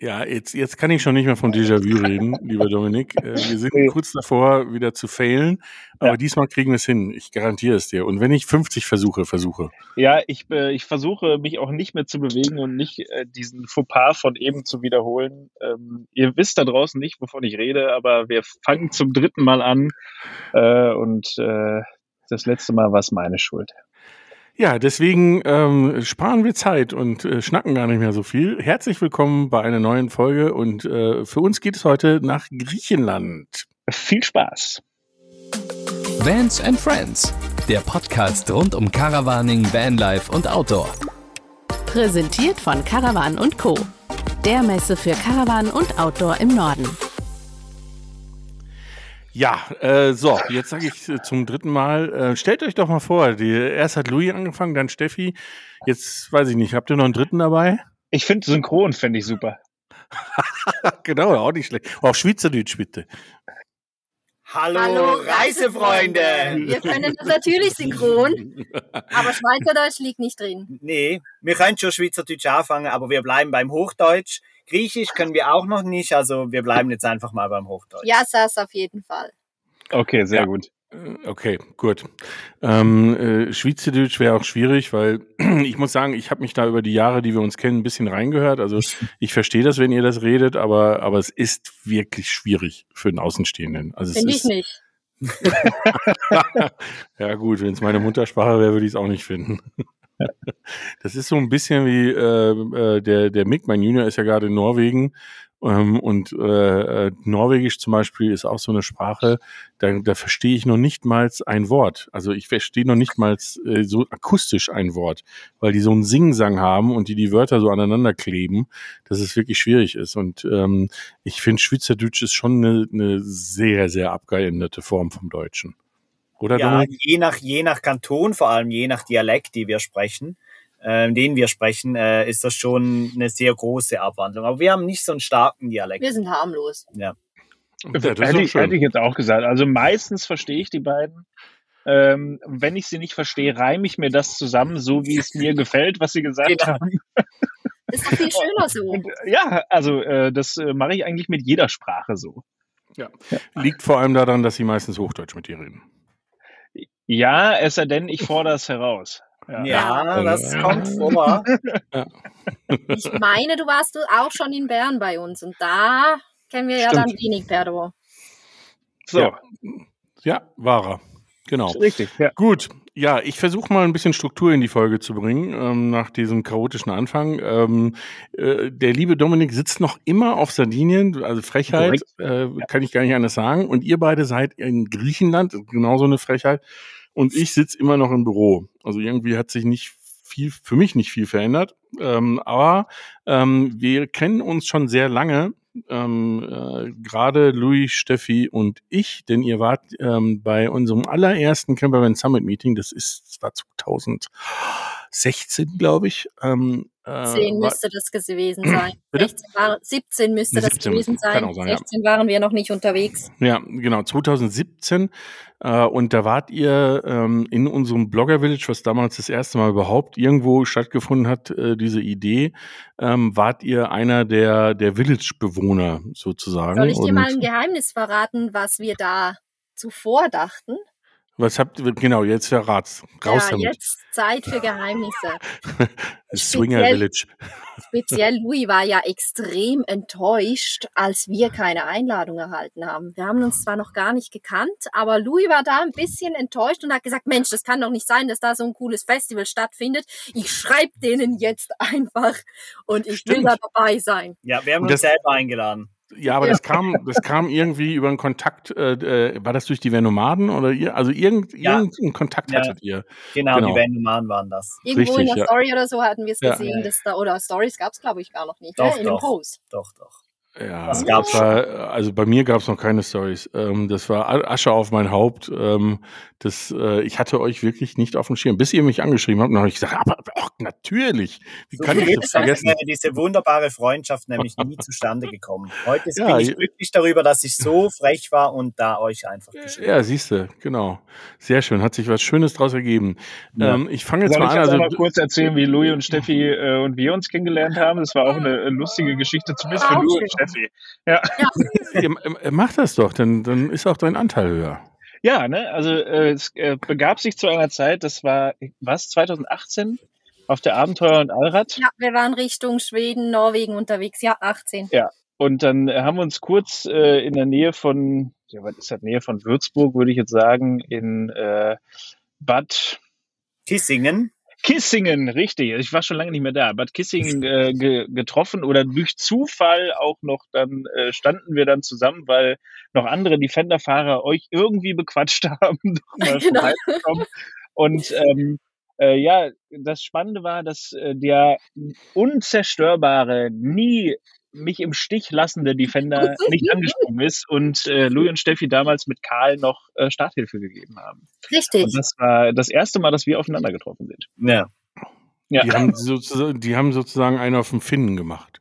Ja, jetzt, jetzt kann ich schon nicht mehr von Déjà-vu reden, lieber Dominik. Äh, wir sind kurz davor, wieder zu failen, aber ja. diesmal kriegen wir es hin. Ich garantiere es dir. Und wenn ich 50 versuche, versuche. Ja, ich, äh, ich versuche mich auch nicht mehr zu bewegen und nicht äh, diesen Fauxpas von eben zu wiederholen. Ähm, ihr wisst da draußen nicht, wovon ich rede, aber wir fangen zum dritten Mal an äh, und äh, das letzte Mal war es meine Schuld. Ja, deswegen ähm, sparen wir Zeit und äh, schnacken gar nicht mehr so viel. Herzlich willkommen bei einer neuen Folge und äh, für uns geht es heute nach Griechenland. Viel Spaß. Vans and Friends, der Podcast rund um Caravaning, Vanlife und Outdoor. Präsentiert von Caravan Co., der Messe für Caravan und Outdoor im Norden. Ja, äh, so, jetzt sage ich äh, zum dritten Mal, äh, stellt euch doch mal vor, die, erst hat Louis angefangen, dann Steffi. Jetzt weiß ich nicht, habt ihr noch einen dritten dabei? Ich finde Synchron, fände ich super. genau, auch nicht schlecht. Auch Schweizerdeutsch bitte. Hallo, Hallo Reisefreunde! Wir können das natürlich synchron, aber Schweizerdeutsch liegt nicht drin. Nee, wir können schon Schweizerdeutsch anfangen, aber wir bleiben beim Hochdeutsch. Griechisch können wir auch noch nicht, also wir bleiben jetzt einfach mal beim Hochdeutsch. Ja, das auf jeden Fall. Okay, sehr ja. gut. Äh, okay, gut. Ähm, äh, Schweizerdeutsch wäre auch schwierig, weil ich muss sagen, ich habe mich da über die Jahre, die wir uns kennen, ein bisschen reingehört. Also ich verstehe das, wenn ihr das redet, aber, aber es ist wirklich schwierig für den Außenstehenden. Also Finde ich nicht. ja gut, wenn es meine Muttersprache wäre, würde ich es auch nicht finden. Das ist so ein bisschen wie äh, äh, der, der Mick, mein Junior ist ja gerade in Norwegen ähm, und äh, äh, Norwegisch zum Beispiel ist auch so eine Sprache, da, da verstehe ich noch nicht mal ein Wort. Also ich verstehe noch nicht mal äh, so akustisch ein Wort, weil die so einen Singsang haben und die die Wörter so aneinander kleben, dass es wirklich schwierig ist. Und ähm, ich finde, Schweizerdeutsch ist schon eine, eine sehr, sehr abgeänderte Form vom Deutschen. Oder ja, je nach, je nach Kanton, vor allem je nach Dialekt, die wir sprechen, äh, den wir sprechen, äh, ist das schon eine sehr große Abwandlung. Aber wir haben nicht so einen starken Dialekt. Wir sind harmlos. Ja. ja hätte, ich, hätte ich jetzt auch gesagt. Also meistens verstehe ich die beiden. Ähm, wenn ich sie nicht verstehe, reime ich mir das zusammen, so wie es mir gefällt, was sie gesagt genau. haben. Ist doch viel schöner so. Und, ja, also äh, das äh, mache ich eigentlich mit jeder Sprache so. Ja. ja. Liegt vor allem daran, dass sie meistens Hochdeutsch mit dir reden. Ja, es sei denn, ich fordere es heraus. Ja, ja das ja. kommt vor. Ich meine, du warst auch schon in Bern bei uns und da kennen wir Stimmt. ja dann wenig Perdo. So. Ja, ja war er. Genau. Richtig, ja. Gut, ja, ich versuche mal ein bisschen Struktur in die Folge zu bringen, ähm, nach diesem chaotischen Anfang. Ähm, äh, der liebe Dominik sitzt noch immer auf Sardinien, also Frechheit, äh, kann ich gar nicht anders sagen. Und ihr beide seid in Griechenland, genauso eine Frechheit. Und ich sitze immer noch im Büro. Also irgendwie hat sich nicht viel, für mich nicht viel verändert. Ähm, aber ähm, wir kennen uns schon sehr lange. Ähm, äh, Gerade Louis, Steffi und ich, denn ihr wart ähm, bei unserem allerersten Campervan Summit Meeting, das ist, das war 2016, glaube ich, ähm, 10 äh, müsste das gewesen sein. 16 war, 17 müsste 17, das gewesen sein. sein 16 ja. waren wir noch nicht unterwegs. Ja, genau, 2017. Äh, und da wart ihr ähm, in unserem Blogger Village, was damals das erste Mal überhaupt irgendwo stattgefunden hat, äh, diese Idee, ähm, wart ihr einer der, der Village-Bewohner sozusagen. Soll ich dir mal ein Geheimnis verraten, was wir da zuvor dachten? Was habt ihr, genau, jetzt verrat's. Raus ja, damit. jetzt Zeit für Geheimnisse. Swinger Village. Speziell Louis war ja extrem enttäuscht, als wir keine Einladung erhalten haben. Wir haben uns zwar noch gar nicht gekannt, aber Louis war da ein bisschen enttäuscht und hat gesagt, Mensch, das kann doch nicht sein, dass da so ein cooles Festival stattfindet. Ich schreibe denen jetzt einfach und ich Stimmt. will da dabei sein. Ja, wir haben uns selber eingeladen. Ja, aber das kam, das kam irgendwie über einen Kontakt, äh, äh, war das durch die Venomaden oder ihr? Also irgend, ja. irgendeinen Kontakt ja. hattet ihr. Genau, genau, die Venomaden waren das. Irgendwo Richtig, in der Story oder so hatten wir es gesehen, dass da, oder Stories gab es glaube ich gar noch nicht, doch, ne? in doch, dem Post. Doch, doch. Ja, das gab's war, also bei mir gab es noch keine Stories. Ähm, das war Asche auf mein Haupt. Ähm, das, äh, ich hatte euch wirklich nicht auf dem Schirm, bis ihr mich angeschrieben habt. Habe ich gesagt, aber ach, natürlich. Wie so kann ich das vergessen? wäre diese wunderbare Freundschaft nämlich nie zustande gekommen. Heute ja, bin ich glücklich darüber, dass ich so frech war und da euch einfach geschrieben Ja, siehst du, genau. Sehr schön. Hat sich was Schönes draus ergeben. Ja. Ähm, ich fange jetzt Soll mal an. Ich also, mal kurz erzählen, wie Louis und Steffi äh, und wir uns kennengelernt haben. Das war auch eine lustige Geschichte, zumindest für Louis und Steffi. Steffi. Ja. ja. Mach das doch, dann, dann ist auch dein Anteil höher. Ja, ne, also äh, es äh, begab sich zu einer Zeit, das war, was, 2018? Auf der Abenteuer und Allrad? Ja, wir waren Richtung Schweden, Norwegen unterwegs, ja, 18. Ja, und dann haben wir uns kurz äh, in der Nähe von, ja, was ist das, Nähe von Würzburg, würde ich jetzt sagen, in äh, Bad Kissingen. Kissingen, richtig. Ich war schon lange nicht mehr da. Bad Kissingen äh, ge getroffen oder durch Zufall auch noch, dann äh, standen wir dann zusammen, weil noch andere Defender-Fahrer euch irgendwie bequatscht haben, genau. Und ähm, äh, ja, das Spannende war, dass äh, der unzerstörbare, nie mich im Stich lassende Defender nicht angesprungen ist und äh, Louis und Steffi damals mit Karl noch äh, Starthilfe gegeben haben. Richtig. Und das war das erste Mal, dass wir aufeinander getroffen sind. Ja. ja. Die, haben sozusagen, die haben sozusagen einen auf dem Finnen gemacht.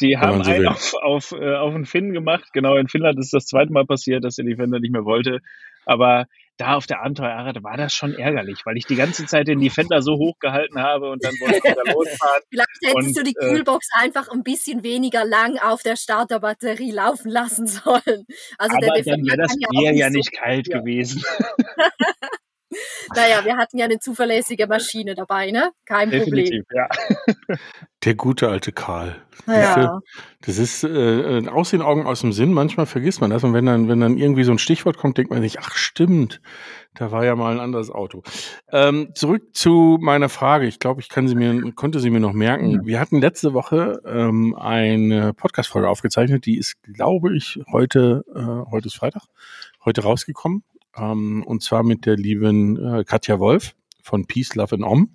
Die haben so einen auf, auf, äh, auf den Finnen gemacht. Genau, in Finnland ist das zweite Mal passiert, dass der Defender nicht mehr wollte. Aber da auf der Abenteuerrad war das schon ärgerlich, weil ich die ganze Zeit den Defender so hoch gehalten habe und dann wollte ich wieder losfahren. Vielleicht hättest und, du die äh, Kühlbox äh, einfach ein bisschen weniger lang auf der Starterbatterie laufen lassen sollen. Also aber der Defender dann wäre das Bier ja, nicht so kalt ja. gewesen. naja, wir hatten ja eine zuverlässige Maschine dabei, ne? Kein Definitiv, Problem. Ja. Der gute alte Karl. Ja. Das ist äh, aus den Augen, aus dem Sinn. Manchmal vergisst man das. Und wenn dann, wenn dann irgendwie so ein Stichwort kommt, denkt man sich, ach stimmt, da war ja mal ein anderes Auto. Ähm, zurück zu meiner Frage. Ich glaube, ich kann sie mir, konnte sie mir noch merken. Wir hatten letzte Woche ähm, eine Podcast-Folge aufgezeichnet. Die ist, glaube ich, heute, äh, heute ist Freitag, heute rausgekommen ähm, und zwar mit der lieben äh, Katja Wolf von Peace, Love and Om.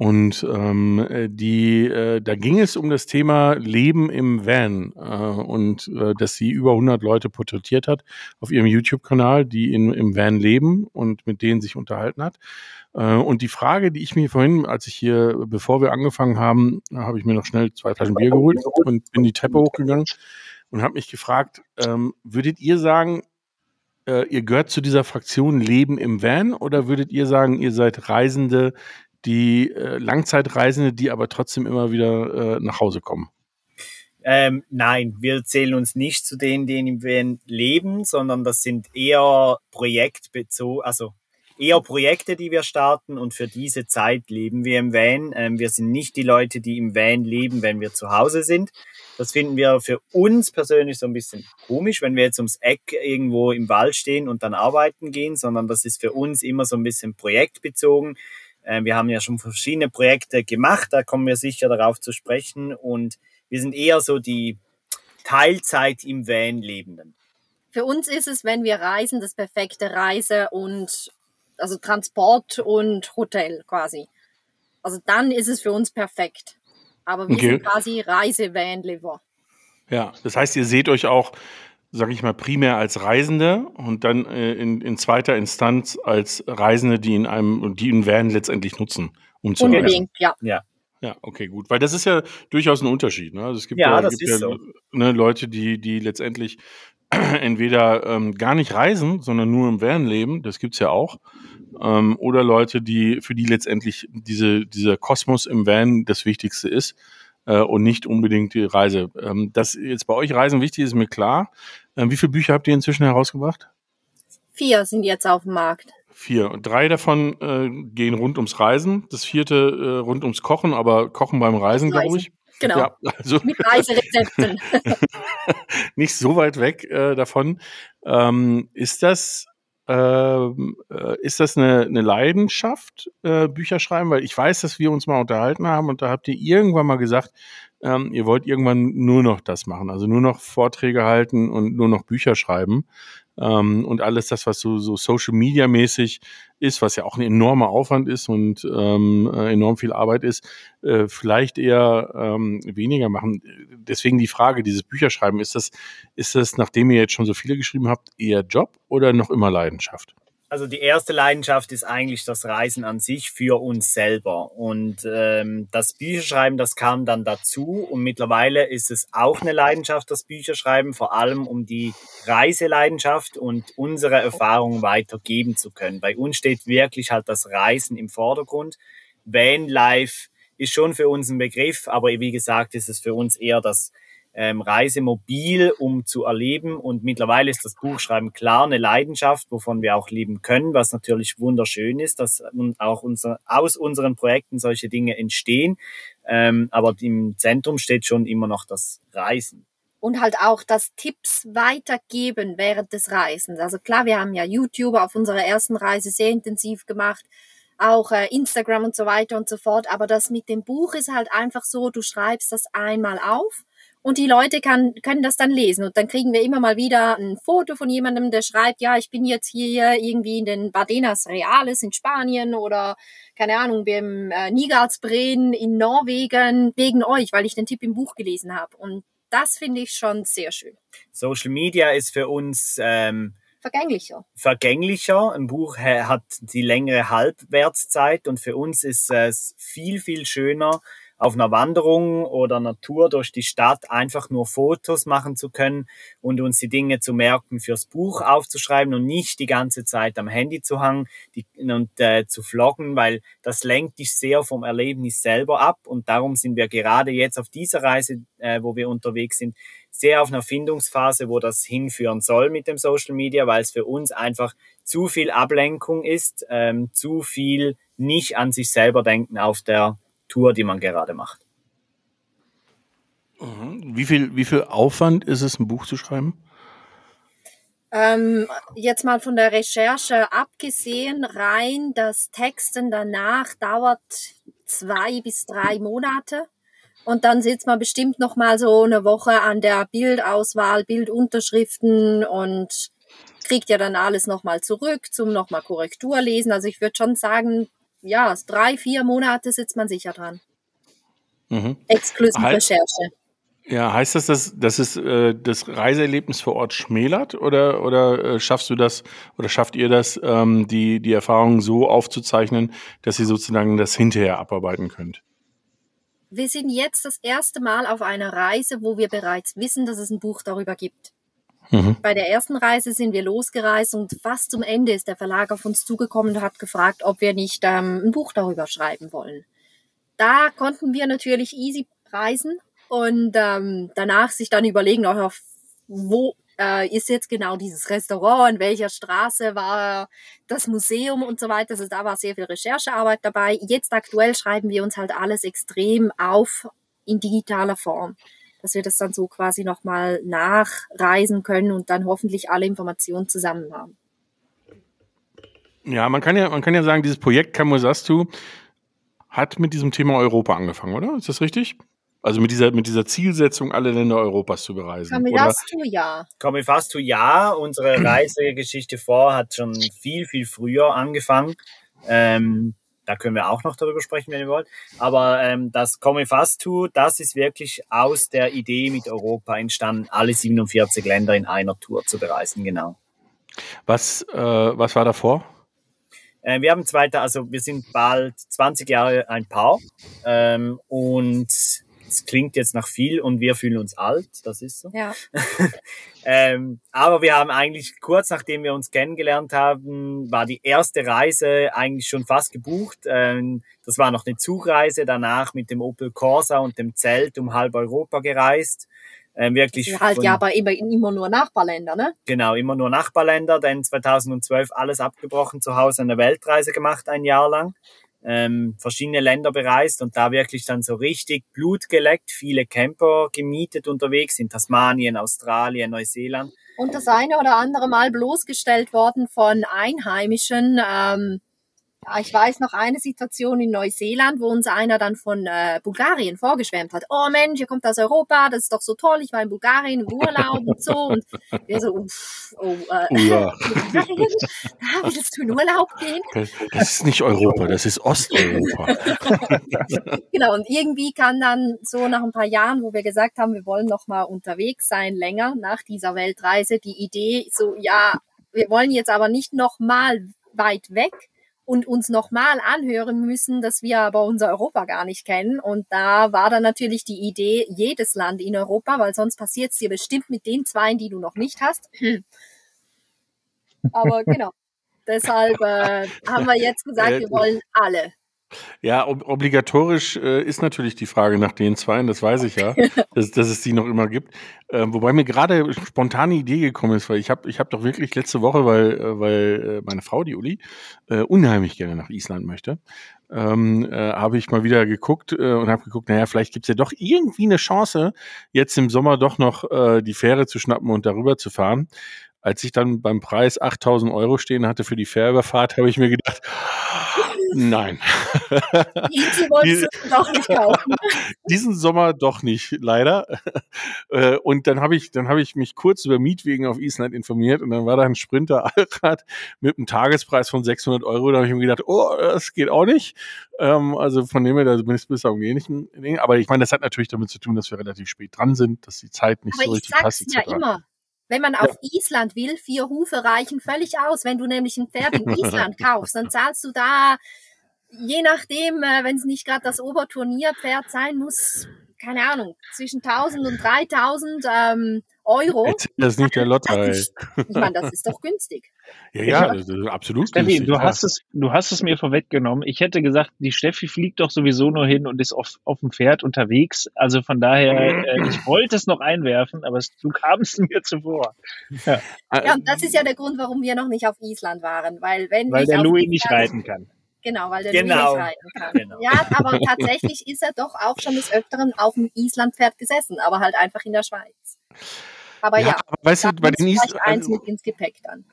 Und ähm, die, äh, da ging es um das Thema Leben im Van äh, und äh, dass sie über 100 Leute porträtiert hat auf ihrem YouTube-Kanal, die in, im Van leben und mit denen sich unterhalten hat. Äh, und die Frage, die ich mir vorhin, als ich hier, bevor wir angefangen haben, habe ich mir noch schnell zwei Flaschen Bier geholt und bin die Treppe hochgegangen und habe mich gefragt, ähm, würdet ihr sagen, äh, ihr gehört zu dieser Fraktion Leben im Van oder würdet ihr sagen, ihr seid Reisende, die äh, Langzeitreisende, die aber trotzdem immer wieder äh, nach Hause kommen? Ähm, nein, wir zählen uns nicht zu denen, die im Van leben, sondern das sind eher projektbezogen, also eher Projekte, die wir starten und für diese Zeit leben wir im Van. Ähm, wir sind nicht die Leute, die im Van leben, wenn wir zu Hause sind. Das finden wir für uns persönlich so ein bisschen komisch, wenn wir jetzt ums Eck irgendwo im Wald stehen und dann arbeiten gehen, sondern das ist für uns immer so ein bisschen projektbezogen. Ähm, wir haben ja schon verschiedene Projekte gemacht, da kommen wir sicher darauf zu sprechen und wir sind eher so die Teilzeit im Van Lebenden. Für uns ist es, wenn wir reisen, das perfekte Reise und also Transport und Hotel quasi. Also dann ist es für uns perfekt. Aber wir okay. sind quasi Reise-Van-Liver. Ja, das heißt, ihr seht euch auch, sage ich mal, primär als Reisende und dann äh, in, in zweiter Instanz als Reisende, die in einem, die einen Van letztendlich nutzen, um zu Unbedingt, reisen. ja. ja. Ja, okay, gut. Weil das ist ja durchaus ein Unterschied. Ne? Also es gibt ja, ja, gibt ja so. ne, Leute, die, die letztendlich entweder ähm, gar nicht reisen, sondern nur im Van leben, das gibt's ja auch. Ähm, oder Leute, die, für die letztendlich diese, dieser Kosmos im Van das Wichtigste ist äh, und nicht unbedingt die Reise. Ähm, dass jetzt bei euch Reisen wichtig ist, ist mir klar. Ähm, wie viele Bücher habt ihr inzwischen herausgebracht? Vier sind jetzt auf dem Markt. Vier. Und drei davon äh, gehen rund ums Reisen, das vierte äh, rund ums Kochen, aber Kochen beim Reisen, glaube ich. Genau. Ja, also Mit Reiserezepten. nicht so weit weg äh, davon. Ähm, ist das ähm, äh, ist das eine, eine Leidenschaft, äh, Bücher schreiben? Weil ich weiß, dass wir uns mal unterhalten haben und da habt ihr irgendwann mal gesagt, ähm, ihr wollt irgendwann nur noch das machen, also nur noch Vorträge halten und nur noch Bücher schreiben ähm, und alles das, was so, so Social Media mäßig ist, was ja auch ein enormer Aufwand ist und ähm, äh, enorm viel Arbeit ist, äh, vielleicht eher ähm, weniger machen. Deswegen die Frage, dieses Bücherschreiben, ist das, ist das, nachdem ihr jetzt schon so viele geschrieben habt, eher Job oder noch immer Leidenschaft? Also die erste Leidenschaft ist eigentlich das Reisen an sich für uns selber. Und ähm, das Bücherschreiben, das kam dann dazu. Und mittlerweile ist es auch eine Leidenschaft, das Bücherschreiben, vor allem um die Reiseleidenschaft und unsere Erfahrungen weitergeben zu können. Bei uns steht wirklich halt das Reisen im Vordergrund. Vanlife ist schon für uns ein Begriff, aber wie gesagt, ist es für uns eher das ähm, Reise mobil, um zu erleben. Und mittlerweile ist das Buchschreiben klar eine Leidenschaft, wovon wir auch leben können, was natürlich wunderschön ist, dass auch unser, aus unseren Projekten solche Dinge entstehen. Ähm, aber im Zentrum steht schon immer noch das Reisen und halt auch das Tipps weitergeben während des Reisens. Also klar, wir haben ja YouTube auf unserer ersten Reise sehr intensiv gemacht, auch äh, Instagram und so weiter und so fort. Aber das mit dem Buch ist halt einfach so, du schreibst das einmal auf und die Leute kann, können das dann lesen. Und dann kriegen wir immer mal wieder ein Foto von jemandem, der schreibt, ja, ich bin jetzt hier irgendwie in den Badenas Reales in Spanien oder keine Ahnung, beim äh, Nigalsbreen in Norwegen wegen euch, weil ich den Tipp im Buch gelesen habe. Und das finde ich schon sehr schön. Social Media ist für uns ähm, vergänglicher. Vergänglicher. Ein Buch hat die längere Halbwertszeit und für uns ist es viel, viel schöner, auf einer Wanderung oder Tour durch die Stadt einfach nur Fotos machen zu können und uns die Dinge zu merken, fürs Buch aufzuschreiben und nicht die ganze Zeit am Handy zu hangen die, und äh, zu vloggen, weil das lenkt dich sehr vom Erlebnis selber ab. Und darum sind wir gerade jetzt auf dieser Reise, äh, wo wir unterwegs sind, sehr auf einer Findungsphase, wo das hinführen soll mit dem Social Media, weil es für uns einfach zu viel Ablenkung ist, ähm, zu viel nicht an sich selber denken auf der Tour, die man gerade macht. Mhm. Wie viel, wie viel Aufwand ist es, ein Buch zu schreiben? Ähm, jetzt mal von der Recherche abgesehen, rein das Texten danach dauert zwei bis drei Monate. Und dann sitzt man bestimmt noch mal so eine Woche an der Bildauswahl, Bildunterschriften und kriegt ja dann alles noch mal zurück zum noch mal Korrektur lesen. Also ich würde schon sagen, ja, drei, vier Monate sitzt man sicher dran. Mhm. Exklusiv Recherche. Ja, heißt das, dass, dass es äh, das Reiseerlebnis vor Ort schmälert oder, oder äh, schaffst du das oder schafft ihr das, ähm, die, die Erfahrungen so aufzuzeichnen, dass ihr sozusagen das hinterher abarbeiten könnt? Wir sind jetzt das erste Mal auf einer Reise, wo wir bereits wissen, dass es ein Buch darüber gibt. Mhm. Bei der ersten Reise sind wir losgereist und fast zum Ende ist der Verlag auf uns zugekommen und hat gefragt, ob wir nicht ähm, ein Buch darüber schreiben wollen. Da konnten wir natürlich easy reisen und ähm, danach sich dann überlegen, auch wo äh, ist jetzt genau dieses Restaurant, in welcher Straße war das Museum und so weiter. Also da war sehr viel Recherchearbeit dabei. Jetzt aktuell schreiben wir uns halt alles extrem auf in digitaler Form dass wir das dann so quasi nochmal nachreisen können und dann hoffentlich alle Informationen zusammen haben. Ja, man kann ja, man kann ja sagen, dieses Projekt Kamusastu hat mit diesem Thema Europa angefangen, oder? Ist das richtig? Also mit dieser, mit dieser Zielsetzung, alle Länder Europas zu bereisen. Kamifastu, ja. Kamifastu, ja. Unsere Reisegeschichte vor hat schon viel, viel früher angefangen. Ähm, da können wir auch noch darüber sprechen, wenn ihr wollt. Aber ähm, das Come Fast To, das ist wirklich aus der Idee mit Europa entstanden, alle 47 Länder in einer Tour zu bereisen, genau. Was, äh, was war davor? Äh, wir haben zweiter, also wir sind bald 20 Jahre ein Paar ähm, und es klingt jetzt nach viel und wir fühlen uns alt, das ist so. Ja. ähm, aber wir haben eigentlich kurz nachdem wir uns kennengelernt haben, war die erste Reise eigentlich schon fast gebucht. Ähm, das war noch eine Zugreise, danach mit dem Opel Corsa und dem Zelt um halb Europa gereist. Ähm, wirklich halt von, ja aber immer, immer nur Nachbarländer, ne? Genau, immer nur Nachbarländer, denn 2012 alles abgebrochen, zu Hause eine Weltreise gemacht, ein Jahr lang ähm, verschiedene Länder bereist und da wirklich dann so richtig Blut geleckt, viele Camper gemietet unterwegs in Tasmanien, Australien, Neuseeland. Und das eine oder andere Mal bloßgestellt worden von Einheimischen, ähm, Ja, ich weiß noch eine Situation in Neuseeland, wo uns einer dann von äh, Bulgarien vorgeschwärmt hat. Oh Mensch, ihr kommt aus Europa, das ist doch so toll. Ich war in Bulgarien im Urlaub und so. Und wir so, uff, oh, äh, ja. Da willst du in Urlaub gehen? Das ist nicht Europa, das ist Osteuropa. Genau, und irgendwie kann dann so nach ein paar Jahren, wo wir gesagt haben, wir wollen noch mal unterwegs sein, länger nach dieser Weltreise, die Idee so, ja, wir wollen jetzt aber nicht noch mal weit weg und uns noch mal anhören müssen, dass wir aber unser Europa gar nicht kennen. Und da war dann natürlich die Idee, jedes Land in Europa, weil sonst passiert es dir bestimmt mit den zwei, die du noch nicht hast. Aber genau, deshalb äh, haben wir jetzt gesagt, wir wollen alle. Ja, ob, obligatorisch äh, ist natürlich die Frage nach den Zweien, das weiß ich ja, dass, dass es die noch immer gibt. Ähm, wobei mir gerade spontane Idee gekommen ist, weil ich habe ich hab doch wirklich letzte Woche, weil, äh, weil äh, meine Frau, die Uli, äh, unheimlich gerne nach Island möchte, ähm, äh, habe ich mal wieder geguckt äh, und habe geguckt, naja, vielleicht gibt's ja doch irgendwie eine Chance, jetzt im Sommer doch noch äh, die Fähre zu schnappen und darüber zu fahren. Als ich dann beim Preis 8000 Euro stehen hatte für die Fährüberfahrt, habe ich mir gedacht, nein. Die wolltest du doch nicht kaufen. diesen Sommer doch nicht, leider. Äh, Und dann habe ich, dann habe ich mich kurz über Mietwegen auf Island informiert und dann war da ein Sprinter Allrad mit einem Tagespreis von 600 Euro. Da habe ich mir gedacht, oh, das geht auch nicht. Ähm, Also von dem her, da bin ich bis am ähnlichen Ding. Aber ich meine, das hat natürlich damit zu tun, dass wir relativ spät dran sind, dass die Zeit nicht so Aber ich richtig passt. sag's ja immer. Wenn man auf Island will, vier Hufe reichen völlig aus. Wenn du nämlich ein Pferd in Island kaufst, dann zahlst du da, je nachdem, äh, wenn es nicht gerade das Oberturnierpferd sein muss, keine Ahnung, zwischen 1000 und 3000 ähm, Euro. Erzähl das nicht der ist, ich meine, das ist doch günstig. Ja, ja, das ist absolut Steffi, günstig, du ja. hast es, du hast es mir vorweggenommen. Ich hätte gesagt, die Steffi fliegt doch sowieso nur hin und ist auf, auf dem Pferd unterwegs. Also von daher, äh, ich wollte es noch einwerfen, aber es, du kamst mir zuvor. Ja, Äh, Ja, und das ist ja der Grund, warum wir noch nicht auf Island waren, weil wenn weil ich der Louis nicht Island- reiten kann. Genau, weil der Genau. Louis nicht reiten kann. Genau. Ja, aber tatsächlich ist er doch auch schon des Öfteren auf dem Islandpferd gesessen, aber halt einfach in der Schweiz. Aber ja, ja, aber weißt du, bei den, Is eins also, mit ins Gepäck dann.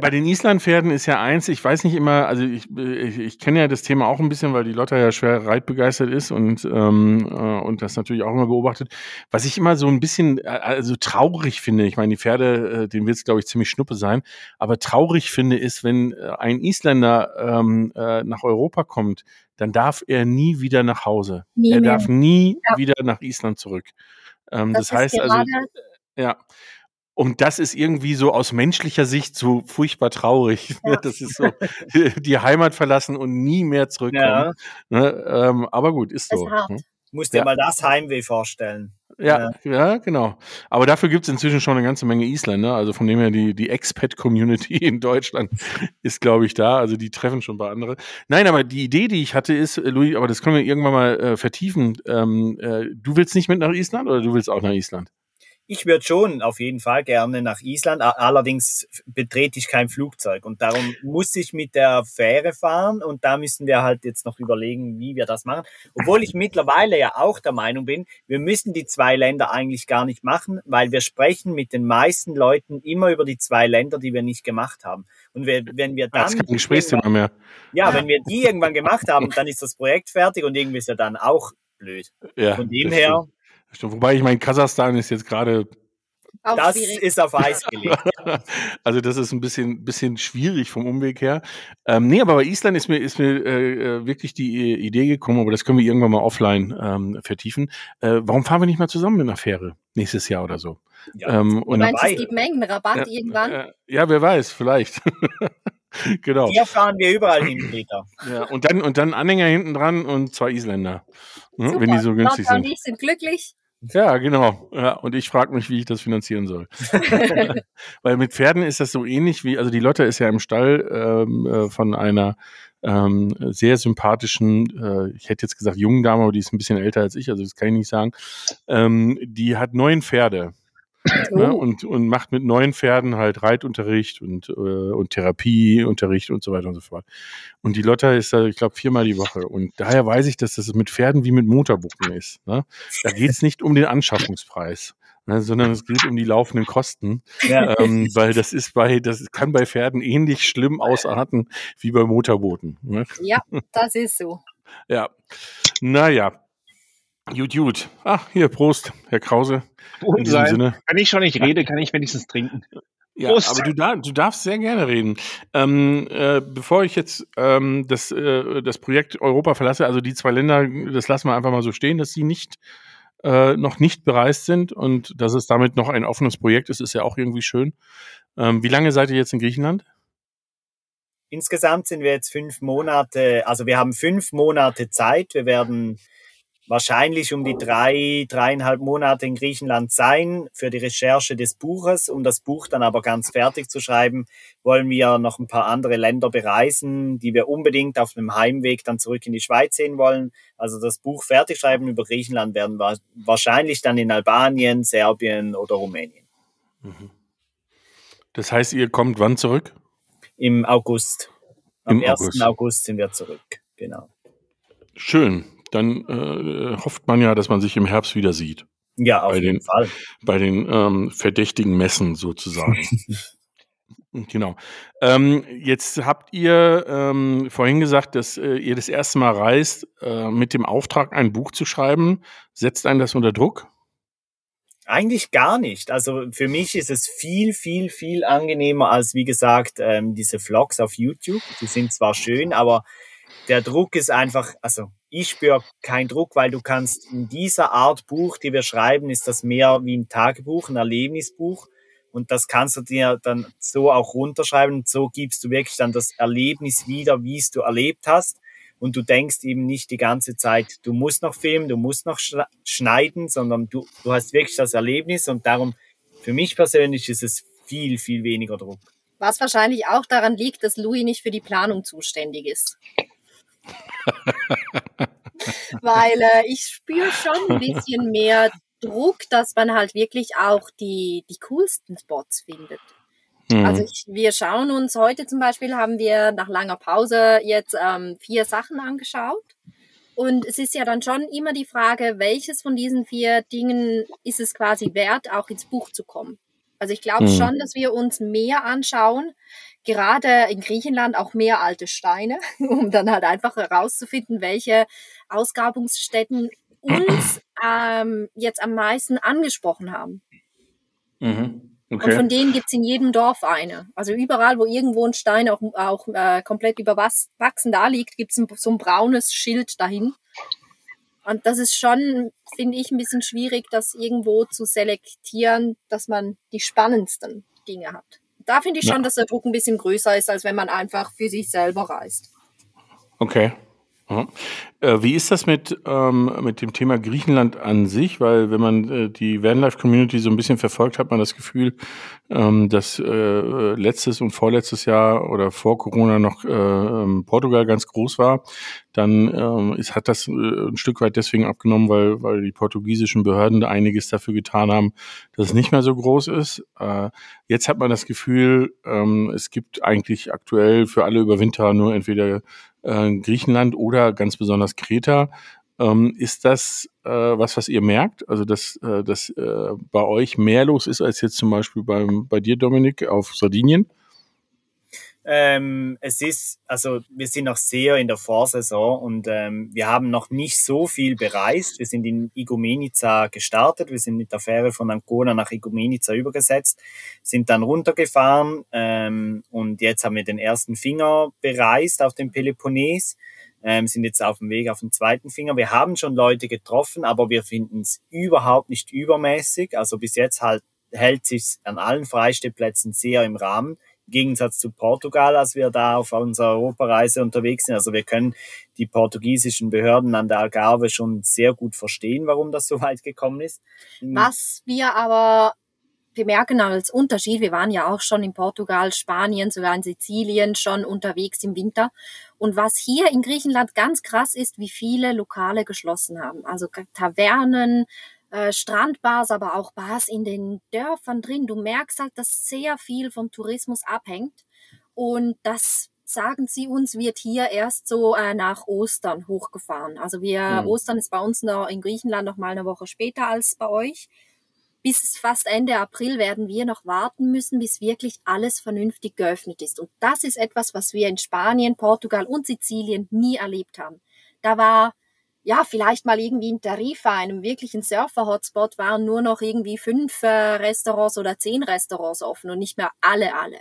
bei den Islandpferden ist ja eins, ich weiß nicht immer, also ich, ich, ich kenne ja das Thema auch ein bisschen, weil die Lotta ja schwer reitbegeistert ist und, ähm, äh, und das natürlich auch immer beobachtet. Was ich immer so ein bisschen äh, also traurig finde, ich meine, die Pferde, äh, denen wird es, glaube ich, ziemlich schnuppe sein, aber traurig finde ist, wenn äh, ein Isländer ähm, äh, nach Europa kommt, dann darf er nie wieder nach Hause. Nie er mehr. darf nie Ja. wieder nach Island zurück. Ähm, das, ist heißt also, ja. Und das ist irgendwie so aus menschlicher Sicht so furchtbar traurig. Ja. Das ist so, die Heimat verlassen und nie mehr zurückkommen. Ja, Ne? Ähm, aber gut, ist so. hart. ne? musst dir Ja. mal das Heimweh vorstellen. Ja, ja, genau. Aber dafür gibt es inzwischen schon eine ganze Menge Isländer. Also von dem her, die, die Expat-Community in Deutschland ist, glaube ich, da. Also die treffen schon bei andere. Nein, aber die Idee, die ich hatte, ist, äh, Louis, aber das können wir irgendwann mal äh, vertiefen. Ähm, äh, du willst nicht mit nach Island oder du willst auch nach Island? Ich würde schon auf jeden Fall gerne nach Island, allerdings betrete ich kein Flugzeug und darum muss ich mit der Fähre fahren und da müssen wir halt jetzt noch überlegen, wie wir das machen. Obwohl ich mittlerweile ja auch der Meinung bin, wir müssen die zwei Länder eigentlich gar nicht machen, weil wir sprechen mit den meisten Leuten immer über die zwei Länder, die wir nicht gemacht haben. Und wir, wenn wir Das ist dann kein Gesprächsthema mehr. ja, wenn wir die irgendwann gemacht haben, dann ist das Projekt fertig und irgendwie ist ja dann auch blöd. Ja, Von dem her. Wobei ich meine, Kasachstan ist jetzt gerade das schwierig. ist auf Eis gelegt. also das ist ein bisschen, bisschen schwierig vom Umweg her. Ähm, nee, aber bei Island ist mir, ist mir äh, äh, wirklich die äh, Idee gekommen, aber das können wir irgendwann mal offline ähm, vertiefen. Äh, warum fahren wir nicht mal zusammen mit einer Fähre nächstes Jahr oder so? Ja, ähm, Du und, meinst, dabei. es gibt Mengenrabatt Ja, irgendwann? äh, ja, wer weiß, vielleicht. genau. Hier fahren wir überall hin, Peter. Ja, und dann und dann Anhänger hinten dran und zwei Isländer, ne, Super. wenn die so günstig und sind. ich sind glücklich. Ja, genau. Ja, und ich frage mich, wie ich das finanzieren soll. Weil mit Pferden ist das so ähnlich wie, also die Lotte ist ja im Stall ähm, äh, von einer ähm, sehr sympathischen, äh, ich hätte jetzt gesagt jungen Dame, aber die ist ein bisschen älter als ich, also das kann ich nicht sagen. Ähm, die hat neun Pferde. Ne, Oh. und, und macht mit neuen Pferden halt Reitunterricht und, äh, und Therapieunterricht und so weiter und so fort. Und die Lotta ist da, ich glaube, viermal die Woche. Und daher weiß ich, dass das mit Pferden wie mit Motorbucken ist. Ne? Da geht es nicht um den Anschaffungspreis, ne, sondern es geht um die laufenden Kosten. Ja. Ähm, weil das ist bei, das kann bei Pferden ähnlich schlimm ausarten wie bei Motorbooten. Ne? Ja, das ist so. ja. Naja. Gut, gut. Ach, hier, Prost, Herr Krause. In diesem Sinne. Wenn ich schon nicht rede, kann ich wenigstens trinken. Ja, Prost. aber du, dar du darfst sehr gerne reden. Ähm, äh, bevor ich jetzt ähm, das, äh, das Projekt Europa verlasse, also die zwei Länder, das lassen wir einfach mal so stehen, dass sie nicht äh, noch nicht bereist sind und dass es damit noch ein offenes Projekt ist, ist ja auch irgendwie schön. Ähm, wie lange seid ihr jetzt in Griechenland? Insgesamt sind wir jetzt fünf Monate, also wir haben fünf Monate Zeit. Wir werden wahrscheinlich um die drei, dreieinhalb Monate in Griechenland sein für die Recherche des Buches. Um das Buch dann aber ganz fertig zu schreiben, wollen wir noch ein paar andere Länder bereisen, die wir unbedingt auf einem Heimweg dann zurück in die Schweiz sehen wollen. Also das Buch fertig schreiben über Griechenland werden wir wahrscheinlich dann in Albanien, Serbien oder Rumänien. Mhm. Das heißt, ihr kommt wann zurück? Im August. Am Im 1. August. August sind wir zurück, genau. Schön dann äh, hofft man ja, dass man sich im Herbst wieder sieht. Ja, auf bei jeden den, Fall. Bei den ähm, verdächtigen Messen sozusagen. genau. Ähm, jetzt habt ihr ähm, vorhin gesagt, dass äh, ihr das erste Mal reist äh, mit dem Auftrag, ein Buch zu schreiben. Setzt einen das unter Druck? Eigentlich gar nicht. Also für mich ist es viel, viel, viel angenehmer als, wie gesagt, ähm, diese Vlogs auf YouTube. Die sind zwar schön, aber der Druck ist einfach, also ich spüre keinen Druck, weil du kannst in dieser Art Buch, die wir schreiben, ist das mehr wie ein Tagebuch, ein Erlebnisbuch. Und das kannst du dir dann so auch runterschreiben. Und so gibst du wirklich dann das Erlebnis wieder, wie es du erlebt hast. Und du denkst eben nicht die ganze Zeit, du musst noch filmen, du musst noch schneiden, sondern du, du hast wirklich das Erlebnis. Und darum, für mich persönlich ist es viel, viel weniger Druck. Was wahrscheinlich auch daran liegt, dass Louis nicht für die Planung zuständig ist. Weil äh, ich spüre schon ein bisschen mehr Druck, dass man halt wirklich auch die, die coolsten Spots findet. Mhm. Also ich, wir schauen uns heute zum Beispiel, haben wir nach langer Pause jetzt ähm, vier Sachen angeschaut. Und es ist ja dann schon immer die Frage, welches von diesen vier Dingen ist es quasi wert, auch ins Buch zu kommen. Also ich glaube mhm. schon, dass wir uns mehr anschauen, gerade in Griechenland auch mehr alte Steine, um dann halt einfach herauszufinden, welche Ausgrabungsstätten uns ähm, jetzt am meisten angesprochen haben. Mhm. Okay. Und von denen gibt's in jedem Dorf eine. Also überall, wo irgendwo ein Stein auch, auch äh, komplett überwachsen da liegt, gibt's ein, so ein braunes Schild dahin. Und das ist schon, finde ich, ein bisschen schwierig, das irgendwo zu selektieren, dass man die spannendsten Dinge hat da finde ich schon, dass der Druck ein bisschen größer ist, als wenn man einfach für sich selber reist. Okay. Äh, wie ist das mit, ähm, mit dem Thema Griechenland an sich? Weil wenn man äh, die Vanlife-Community so ein bisschen verfolgt, hat man das Gefühl, ähm, dass äh, letztes und vorletztes Jahr oder vor Corona noch äh, ähm, Portugal ganz groß war. Dann ähm, ist, hat das äh, ein Stück weit deswegen abgenommen, weil, weil die portugiesischen Behörden da einiges dafür getan haben, dass es nicht mehr so groß ist. Jetzt hat man das Gefühl, ähm, es gibt eigentlich aktuell für alle Überwinterer nur entweder äh, Griechenland oder ganz besonders Kreta. Ähm, ist das äh, was, was ihr merkt? Also, dass, äh, dass äh, bei euch mehr los ist als jetzt zum Beispiel beim, bei dir, Dominik, auf Sardinien? Ähm, es ist, also wir sind noch sehr in der Vorsaison und ähm, wir haben noch nicht so viel bereist. Wir sind in Igoumenica gestartet, wir sind mit der Fähre von Ancona nach Igoumenica übergesetzt, sind dann runtergefahren ähm, und jetzt haben wir den ersten Finger bereist auf dem Peloponnes, ähm, sind jetzt auf dem Weg auf den zweiten Finger. Wir haben schon Leute getroffen, aber wir finden es überhaupt nicht übermäßig. Also bis jetzt halt hält sich an allen Freistellplätzen sehr im Rahmen. Gegensatz zu Portugal, als wir da auf unserer Europareise unterwegs sind. Also wir können die portugiesischen Behörden an der Algarve schon sehr gut verstehen, warum das so weit gekommen ist. Was wir aber bemerken als Unterschied, wir waren ja auch schon in Portugal, Spanien, sogar in Sizilien schon unterwegs im Winter. Und was hier in Griechenland ganz krass ist, wie viele Lokale geschlossen haben. Also Tavernen, äh, Strandbars, aber auch Bars in den Dörfern drin. Du merkst halt, dass sehr viel vom Tourismus abhängt. Und das sagen sie uns, wird hier erst so äh, nach Ostern hochgefahren. Also wir, mhm. Ostern ist bei uns noch in Griechenland noch mal eine Woche später als bei euch. bis fast Ende April werden wir noch warten müssen, bis wirklich alles vernünftig geöffnet ist. Und das ist etwas, was wir in Spanien, Portugal und Sizilien nie erlebt haben. Da war ja, vielleicht mal irgendwie in Tarifa, einem wirklichen Surfer-Hotspot, waren nur noch irgendwie fünf äh, Restaurants oder zehn Restaurants offen und nicht mehr alle, alle.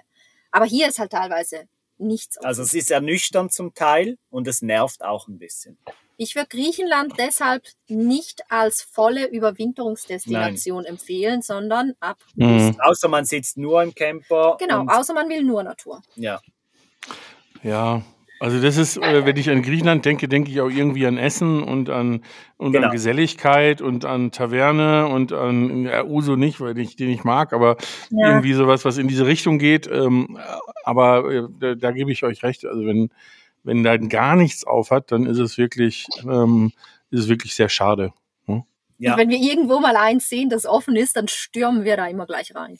Aber hier ist halt teilweise nichts offen. Also es ist ernüchternd zum Teil und es nervt auch ein bisschen. Ich würde Griechenland deshalb nicht als volle Überwinterungsdestination Nein. empfehlen, sondern ab. Mhm. Außer man sitzt nur im Camper. Genau, außer man will nur Natur. Ja. Ja, also das ist, äh, wenn ich an Griechenland denke, denke ich auch irgendwie an Essen und an, und genau. an Geselligkeit und an Taverne und an ja, Uso nicht, weil ich den nicht mag, aber ja. irgendwie sowas, was in diese Richtung geht. Ähm, aber äh, da, da gebe ich euch recht. Also wenn wenn da gar nichts auf hat, dann ist es wirklich, ähm, ist es wirklich sehr schade. Ja. Und wenn wir irgendwo mal eins sehen, das offen ist, dann stürmen wir da immer gleich rein.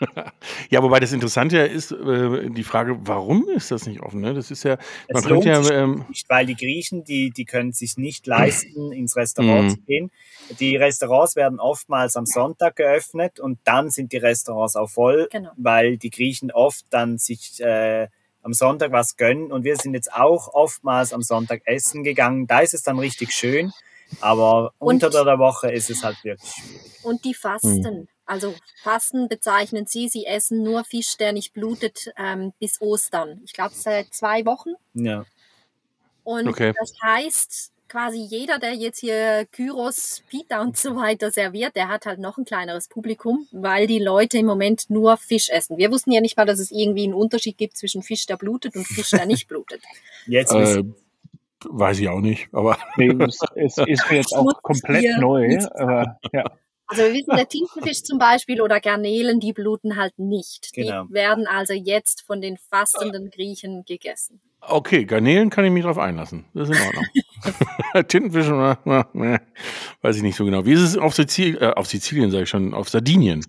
ja, wobei das Interessante ja ist, äh, die Frage, warum ist das nicht offen? Ne? Das ist ja, es man könnte ja. Ähm, nicht, weil die Griechen, die, die können sich nicht leisten, ins Restaurant mhm. zu gehen. Die Restaurants werden oftmals am Sonntag geöffnet und dann sind die Restaurants auch voll, genau. weil die Griechen oft dann sich äh, am Sonntag was gönnen. Und wir sind jetzt auch oftmals am Sonntag essen gegangen. Da ist es dann richtig schön. Aber und, unter der Woche ist es halt wirklich schwierig. Und die Fasten. Hm. Also Fasten bezeichnen Sie, Sie essen nur Fisch, der nicht blutet, ähm, bis Ostern. Ich glaube, seit zwei Wochen. Ja. Und okay. das heißt, quasi jeder, der jetzt hier Kyros, Pita und so weiter serviert, der hat halt noch ein kleineres Publikum, weil die Leute im Moment nur Fisch essen. Wir wussten ja nicht mal, dass es irgendwie einen Unterschied gibt zwischen Fisch, der blutet und Fisch, der nicht blutet. Jetzt äh, weiß ich auch nicht, aber nee, es, es ist mir jetzt auch komplett neu. Aber, ja. Also wir wissen, der Tintenfisch zum Beispiel oder Garnelen, die bluten halt nicht. Genau. Die werden also jetzt von den fastenden Griechen gegessen. Okay, Garnelen kann ich mich drauf einlassen. Das ist in Ordnung. Tintenfisch, weiß ich nicht so genau. Wie ist es auf, Sizil äh, auf Sizilien, sage ich schon, auf Sardinien?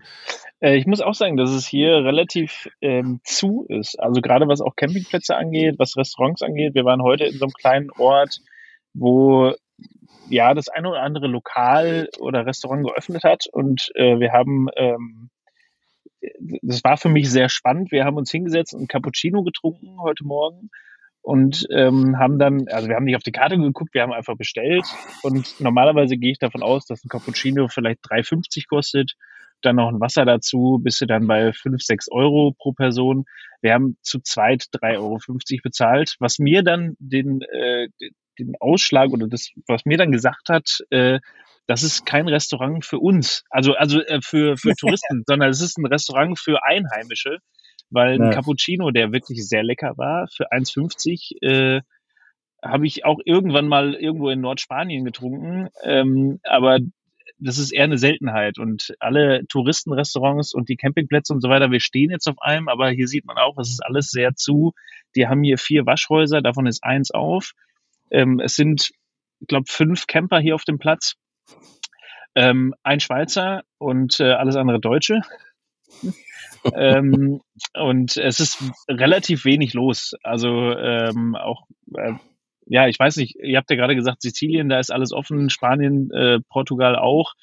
Äh, ich muss auch sagen, dass es hier relativ ähm, zu ist. Also gerade was auch Campingplätze angeht, was Restaurants angeht. Wir waren heute in so einem kleinen Ort, wo ja das eine oder andere Lokal oder Restaurant geöffnet hat und äh, wir haben ähm, das war für mich sehr spannend. Wir haben uns hingesetzt und Cappuccino getrunken heute Morgen und ähm, haben dann, also wir haben nicht auf die Karte geguckt, wir haben einfach bestellt und normalerweise gehe ich davon aus, dass ein Cappuccino vielleicht 3,50 kostet, dann noch ein Wasser dazu, bist du dann bei 5, 6 Euro pro Person. Wir haben zu zweit 3,50 Euro bezahlt, was mir dann den, äh, den Ausschlag oder das, was mir dann gesagt hat, äh, das ist kein Restaurant für uns, also, also äh, für, für Touristen, sondern es ist ein Restaurant für Einheimische weil ja. ein Cappuccino, der wirklich sehr lecker war, für 1,50 äh, habe ich auch irgendwann mal irgendwo in Nordspanien getrunken, ähm, aber das ist eher eine Seltenheit und alle Touristenrestaurants und die Campingplätze und so weiter, wir stehen jetzt auf einem, aber hier sieht man auch, es ist alles sehr zu. Die haben hier vier Waschhäuser, davon ist eins auf. Ähm, es sind, ich glaube, fünf Camper hier auf dem Platz. Ähm, ein Schweizer und äh, alles andere Deutsche ähm, und es ist relativ wenig los. Also ähm, auch, äh, ja, ich weiß nicht, ihr habt ja gerade gesagt, Sizilien, da ist alles offen, Spanien, äh, Portugal auch.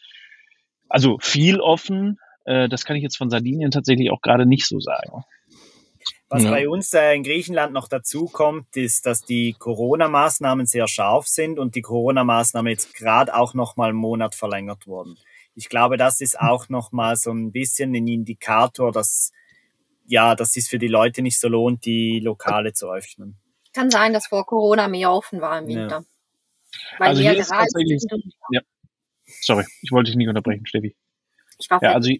Also viel offen. Äh, das kann ich jetzt von Sardinien tatsächlich auch gerade nicht so sagen. Was ja. bei uns äh, in Griechenland noch dazu kommt, ist, dass die Corona-Maßnahmen sehr scharf sind und die Corona-Maßnahmen jetzt gerade auch noch mal einen Monat verlängert wurden ich glaube, das ist auch nochmal so ein bisschen ein Indikator, dass ja, dass es für die Leute nicht so lohnt, die Lokale zu öffnen. Kann sein, dass vor Corona mehr offen war im Winter. Ja. Also hier ist tatsächlich, ja. Sorry, ich wollte dich nicht unterbrechen, Steffi. Ich war ja, also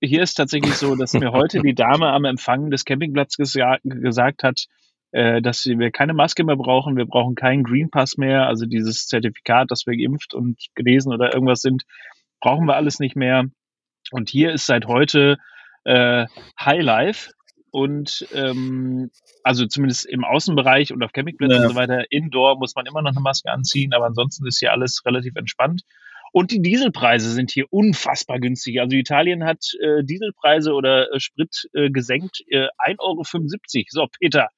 hier ist tatsächlich so, dass mir heute die Dame am Empfang des Campingplatzes gesagt hat, äh, dass wir keine Maske mehr brauchen, wir brauchen keinen Green Pass mehr, also dieses Zertifikat, dass wir geimpft und genesen oder irgendwas sind, brauchen wir alles nicht mehr. Und hier ist seit heute äh, High Life und ähm, also zumindest im Außenbereich und auf Campingplätzen ja. und so weiter, Indoor muss man immer noch eine Maske anziehen, aber ansonsten ist hier alles relativ entspannt. Und die Dieselpreise sind hier unfassbar günstig. Also Italien hat äh, Dieselpreise oder äh, Sprit äh, gesenkt, äh, 1,75 Euro. So, Peter,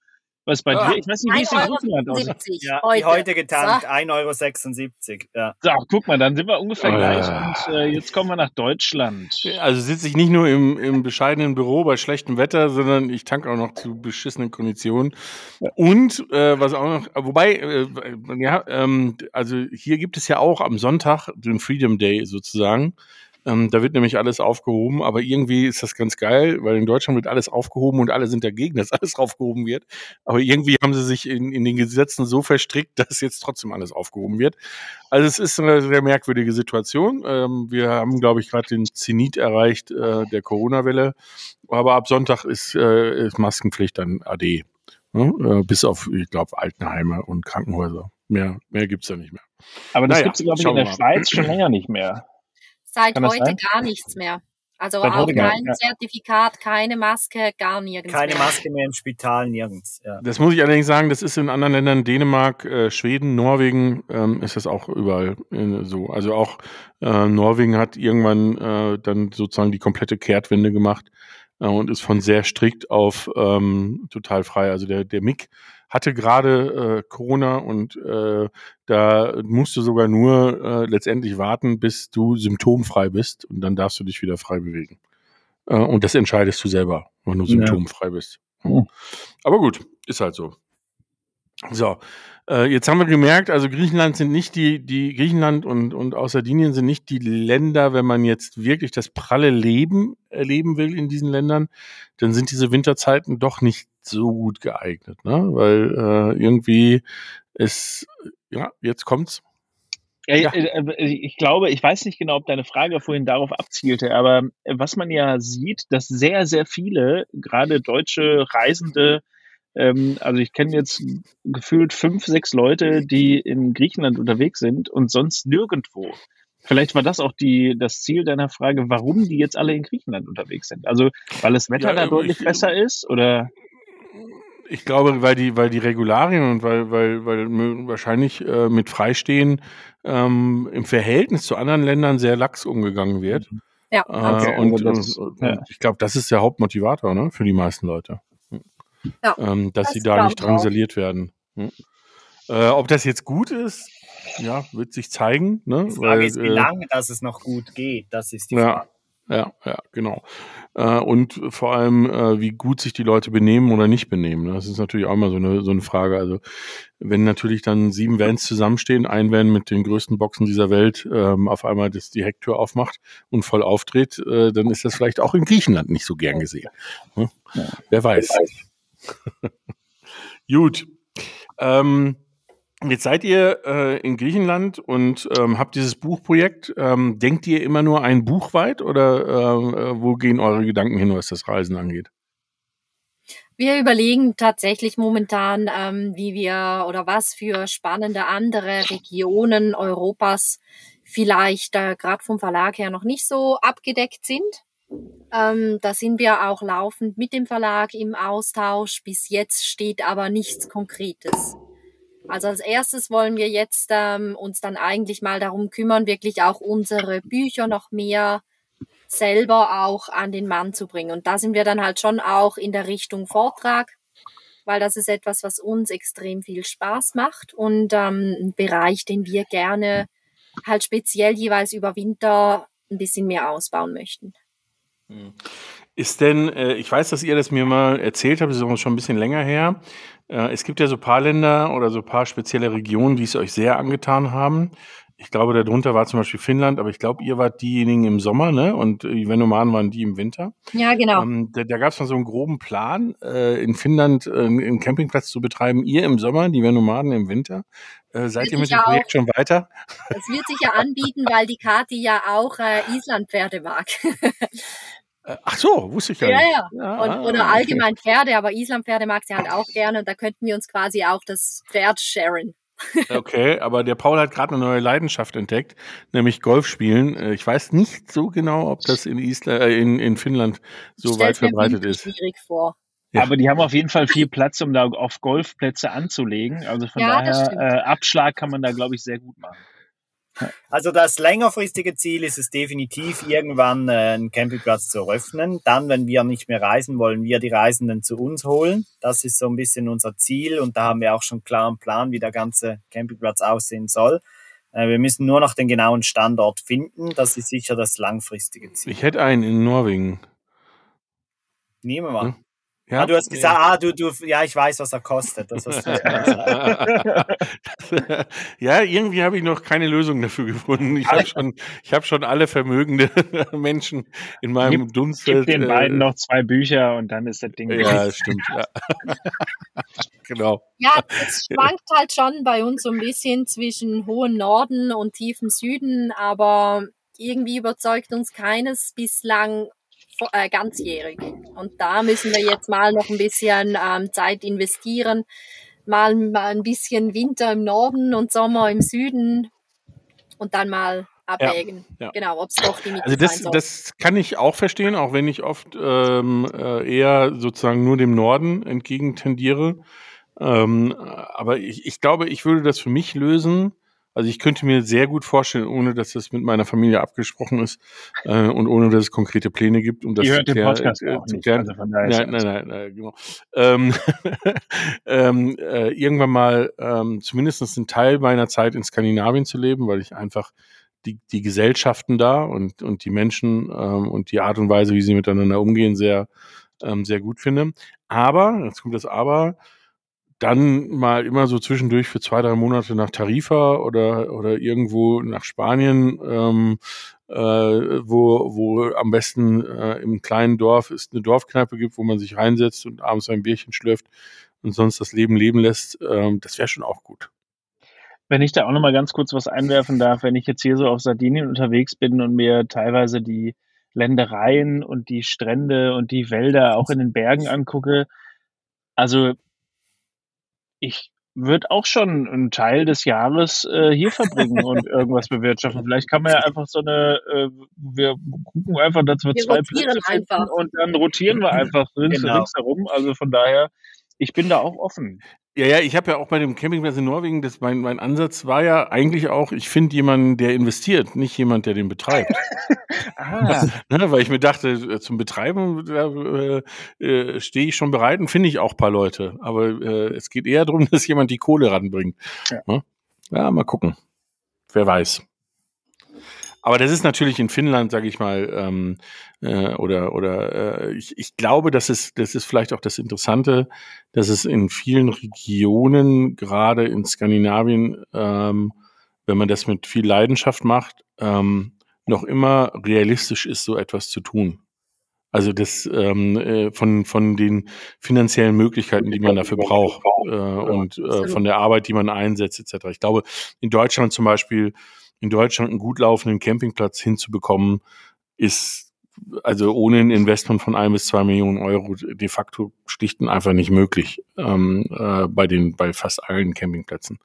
Was bei Ah, dir? Ich weiß nicht, wie es in 1,70 Euro Griechenland aussieht. Ja, heute. heute getankt, So. 1,76 Euro. Ja. So, guck mal, dann sind wir ungefähr Oh, gleich. ja. Und äh, jetzt kommen wir nach Deutschland. Also sitze ich nicht nur im, im bescheidenen Büro bei schlechtem Wetter, sondern ich tanke auch noch zu beschissenen Konditionen. Und äh, was auch noch, wobei, äh, ja, ähm, also hier gibt es ja auch am Sonntag den Freedom Day sozusagen. Ähm, da wird nämlich alles aufgehoben, aber irgendwie ist das ganz geil, weil in Deutschland wird alles aufgehoben und alle sind dagegen, dass alles aufgehoben wird. Aber irgendwie haben sie sich in, in den Gesetzen so verstrickt, dass jetzt trotzdem alles aufgehoben wird. Also es ist eine sehr merkwürdige Situation. Ähm, wir haben, glaube ich, gerade den Zenit erreicht äh, der Corona-Welle. Aber ab Sonntag ist, äh, ist Maskenpflicht dann AD. Ne? Äh, bis auf, ich glaube, Altenheime und Krankenhäuser. Mehr, mehr gibt's da nicht mehr. Aber das Naja, gibt es, glaube ich, in der. Schweiz schon länger nicht mehr. Seit heute sein? gar nichts mehr. Also Seit auch kein nicht, Zertifikat, keine Maske, gar nirgends Keine mehr. Maske mehr im Spital, nirgends. Ja. Das muss ich allerdings sagen, das ist in anderen Ländern, Dänemark, äh, Schweden, Norwegen, ähm, ist das auch überall äh, so. Also auch äh, Norwegen hat irgendwann äh, dann sozusagen die komplette Kehrtwende gemacht äh, und ist von sehr strikt auf ähm, total frei. Also der, der Mick hatte gerade äh, Corona und äh, da musst du sogar nur äh, letztendlich warten, bis du symptomfrei bist und dann darfst du dich wieder frei bewegen. Äh, und das entscheidest du selber, wenn du Ja. symptomfrei bist. Hm. Aber gut, ist halt so. So, äh, jetzt haben wir gemerkt, also Griechenland sind nicht die, die Griechenland und, und auch Sardinien sind nicht die Länder, wenn man jetzt wirklich das pralle Leben erleben will in diesen Ländern, dann sind diese Winterzeiten doch nicht so gut geeignet, ne? Weil äh, irgendwie ist, ja, jetzt kommt's. Ja, Ja. äh, äh, Ich glaube, ich weiß nicht genau, ob deine Frage vorhin darauf abzielte, aber äh, was man ja sieht, dass sehr, sehr viele, gerade deutsche Reisende, ähm, also ich kenne jetzt gefühlt fünf, sechs Leute, die in Griechenland unterwegs sind und sonst nirgendwo. Vielleicht war das auch die, das Ziel deiner Frage, warum die jetzt alle in Griechenland unterwegs sind. Also, weil das Wetter Ja, da aber deutlich ich- besser ist oder? Ich glaube, weil die, weil die Regularien und weil, weil, weil wahrscheinlich äh, mit Freistehen ähm, im Verhältnis zu anderen Ländern sehr lax umgegangen wird. Ja, Äh, absolut. und, Also und, ja. und ich glaube, das ist der Hauptmotivator ne, für die meisten Leute. Ja, ähm, dass das sie da nicht auch. drangsaliert werden. Hm. Äh, ob das jetzt gut ist, ja, wird sich zeigen. Ne? Die Frage Weil, ist, wie äh, lange dass es noch gut geht. Das ist die Ja, Frage. ja, ja, genau. Äh, und vor allem, äh, wie gut sich die Leute benehmen oder nicht benehmen. ne? Das ist natürlich auch immer so eine, so eine Frage. Also, wenn natürlich dann sieben Vans zusammenstehen, ein Van mit den größten Boxen dieser Welt ähm, auf einmal das, die Hecktür aufmacht und voll auftritt, äh, dann ist das vielleicht auch in Griechenland nicht so gern gesehen. Ne? Wer weiß. Gut. Ähm, Jetzt seid ihr äh, in Griechenland und ähm, habt dieses Buchprojekt. Ähm, denkt ihr immer nur ein Buch weit oder äh, wo gehen eure Gedanken hin, was das Reisen angeht? Wir überlegen tatsächlich momentan, ähm, wie wir oder was für spannende andere Regionen Europas vielleicht äh, gerade vom Verlag her noch nicht so abgedeckt sind. Ähm, da sind wir auch laufend mit dem Verlag im Austausch. Bis jetzt steht aber nichts Konkretes. Also als erstes wollen wir jetzt ähm, uns dann eigentlich mal darum kümmern, wirklich auch unsere Bücher noch mehr selber auch an den Mann zu bringen. Und da sind wir dann halt schon auch in der Richtung Vortrag, weil das ist etwas, was uns extrem viel Spaß macht und ähm, ein Bereich, den wir gerne halt speziell jeweils über Winter ein bisschen mehr ausbauen möchten. Ist denn, äh, ich weiß, dass ihr das mir mal erzählt habt, das ist auch schon ein bisschen länger her. Äh, es gibt ja so ein paar Länder oder so ein paar spezielle Regionen, die es euch sehr angetan haben. Ich glaube, darunter war zum Beispiel Finnland, aber ich glaube, ihr wart diejenigen im Sommer, ne? Und die Venomanen waren die im Winter. Ja, genau. Ähm, da da gab es mal so einen groben Plan, äh, in Finnland äh, einen Campingplatz zu betreiben. Ihr im Sommer, die Venomaden im Winter. Äh, seid ihr mit dem Projekt schon weiter? Das wird sich ja anbieten, weil die Kathi ja auch äh, Islandpferde mag. Äh, ach so, wusste ich gar ja, nicht. ja. Ja, Und, ah, oder okay. allgemein Pferde, aber Islandpferde mag sie halt auch gerne und da könnten wir uns quasi auch das Pferd sharen. Okay, aber der Paul hat gerade eine neue Leidenschaft entdeckt, nämlich Golf spielen. Äh, Ich weiß nicht so genau, ob das in, Isla äh, in, in Finnland so weit verbreitet ist. schwierig vor. Ja. Aber die haben auf jeden Fall viel Platz, um da auf Golfplätze anzulegen. Also von Ja, daher, äh, Abschlag kann man da, glaube ich, sehr gut machen. Also das längerfristige Ziel ist es definitiv, irgendwann äh, einen Campingplatz zu eröffnen. Dann, wenn wir nicht mehr reisen, wollen wir die Reisenden zu uns holen. Das ist so ein bisschen unser Ziel und da haben wir auch schon einen klaren Plan, wie der ganze Campingplatz aussehen soll. Äh, wir müssen nur noch den genauen Standort finden. Das ist sicher das langfristige Ziel. Ich hätte einen in Norwegen. Nehmen wir mal. Ja, ah, du hast gesagt, ah, du, du, ja, ich weiß, was er kostet. Das ja, irgendwie habe ich noch keine Lösung dafür gefunden. Ich habe schon, ich habe schon alle vermögende Menschen in meinem Gib, Dunsfeld. Gib den äh, beiden noch zwei Bücher und dann ist das Ding. Ja, stimmt. Ja. genau. Ja, es schwankt halt schon bei uns so ein bisschen zwischen hohem Norden und tiefem Süden, aber irgendwie überzeugt uns keines bislang äh, ganzjährig. Und da müssen wir jetzt mal noch ein bisschen ähm, Zeit investieren. Mal, mal ein bisschen Winter im Norden und Sommer im Süden und dann mal abwägen. Ja, ja. Genau, ob es doch die Mitte Also das, das kann ich auch verstehen, auch wenn ich oft ähm, äh, eher sozusagen nur dem Norden entgegen tendiere. Ähm, aber ich, ich glaube, ich würde das für mich lösen. Also ich könnte mir sehr gut vorstellen, ohne dass das mit meiner Familie abgesprochen ist äh, und ohne dass es konkrete Pläne gibt, um das Ihr zu hört den klären- Podcast äh, auch zu klären. Also Nein, nein, nein, nein, genau. Ähm, ähm, äh, irgendwann mal ähm, zumindest einen Teil meiner Zeit in Skandinavien zu leben, weil ich einfach die, die Gesellschaften da und, und die Menschen ähm, und die Art und Weise, wie sie miteinander umgehen, sehr, ähm, sehr gut finde. Aber, jetzt kommt das Aber, dann mal immer so zwischendurch für zwei, drei Monate nach Tarifa oder, oder irgendwo nach Spanien, ähm, äh, wo, wo am besten äh, im kleinen Dorf es eine Dorfkneipe gibt, wo man sich reinsetzt und abends ein Bierchen schlürft und sonst das Leben leben lässt. Ähm, das wäre schon auch gut. Wenn ich da auch noch mal ganz kurz was einwerfen darf, wenn ich jetzt hier so auf Sardinien unterwegs bin und mir teilweise die Ländereien und die Strände und die Wälder auch in den Bergen angucke, also ich würde auch schon einen Teil des Jahres äh, hier verbringen und irgendwas bewirtschaften. Vielleicht kann man ja einfach so eine, äh, wir gucken einfach, dass wir, Wir zwei Plätze einfach. und dann rotieren wir einfach Genau. ringsherum. Also von daher, ich bin da auch offen. Ja, ja, ich habe ja auch bei dem Campingplatz in Norwegen, das, mein, mein Ansatz war ja eigentlich auch, ich finde jemanden, der investiert, nicht jemand, der den betreibt. Ah, ne, weil ich mir dachte, äh, zum Betreiben da, äh, äh, stehe ich schon bereit und finde ich auch ein paar Leute. Aber äh, es geht eher darum, dass jemand die Kohle ranbringt. Ja. Ne? ja, mal gucken. Wer weiß. Aber das ist natürlich in Finnland, sage ich mal, ähm, äh, oder oder äh, ich, ich glaube, dass es das ist vielleicht auch das Interessante, dass es in vielen Regionen, gerade in Skandinavien, ähm, wenn man das mit viel Leidenschaft macht, ähm, noch immer realistisch ist, so etwas zu tun. Also das ähm, äh, von von den finanziellen Möglichkeiten, die man dafür braucht äh, und äh, von der Arbeit, die man einsetzt, etc. Ich glaube, in Deutschland zum Beispiel, in Deutschland einen gut laufenden Campingplatz hinzubekommen, ist also ohne ein Investment von ein bis zwei Millionen Euro de facto schlicht und einfach nicht möglich ähm, äh, bei den bei fast allen Campingplätzen.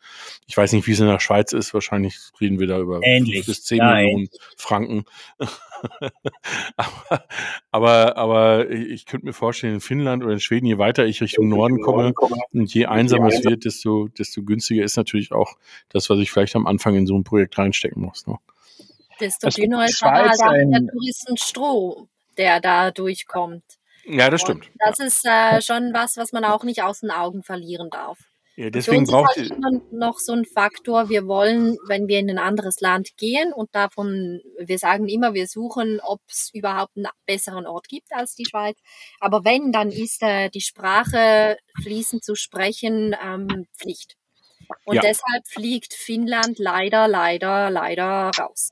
Ich weiß nicht, wie es in der Schweiz ist. Wahrscheinlich reden wir da über Ähnlich. bis zehn Ja, Millionen Franken. aber, aber aber ich könnte mir vorstellen, in Finnland oder in Schweden, je weiter ich Richtung Norden komme und je einsamer es wird, desto desto günstiger ist natürlich auch das, was ich vielleicht am Anfang in so ein Projekt reinstecken muss. Ne? Desto Es gibt dünner ist aber halt Schweiz auch der ein- Touristenstroh, der da durchkommt. Ja, das stimmt. Und das ist äh, schon was, was man auch nicht aus den Augen verlieren darf. Ja, deswegen für uns braucht ist halt immer noch so ein Faktor, wir wollen, wenn wir in ein anderes Land gehen und davon, wir sagen immer, wir suchen, ob es überhaupt einen besseren Ort gibt als die Schweiz. Aber wenn, dann ist äh, die Sprache fließend zu sprechen ähm, Pflicht. Und Ja. deshalb fliegt Finnland leider, leider, leider raus.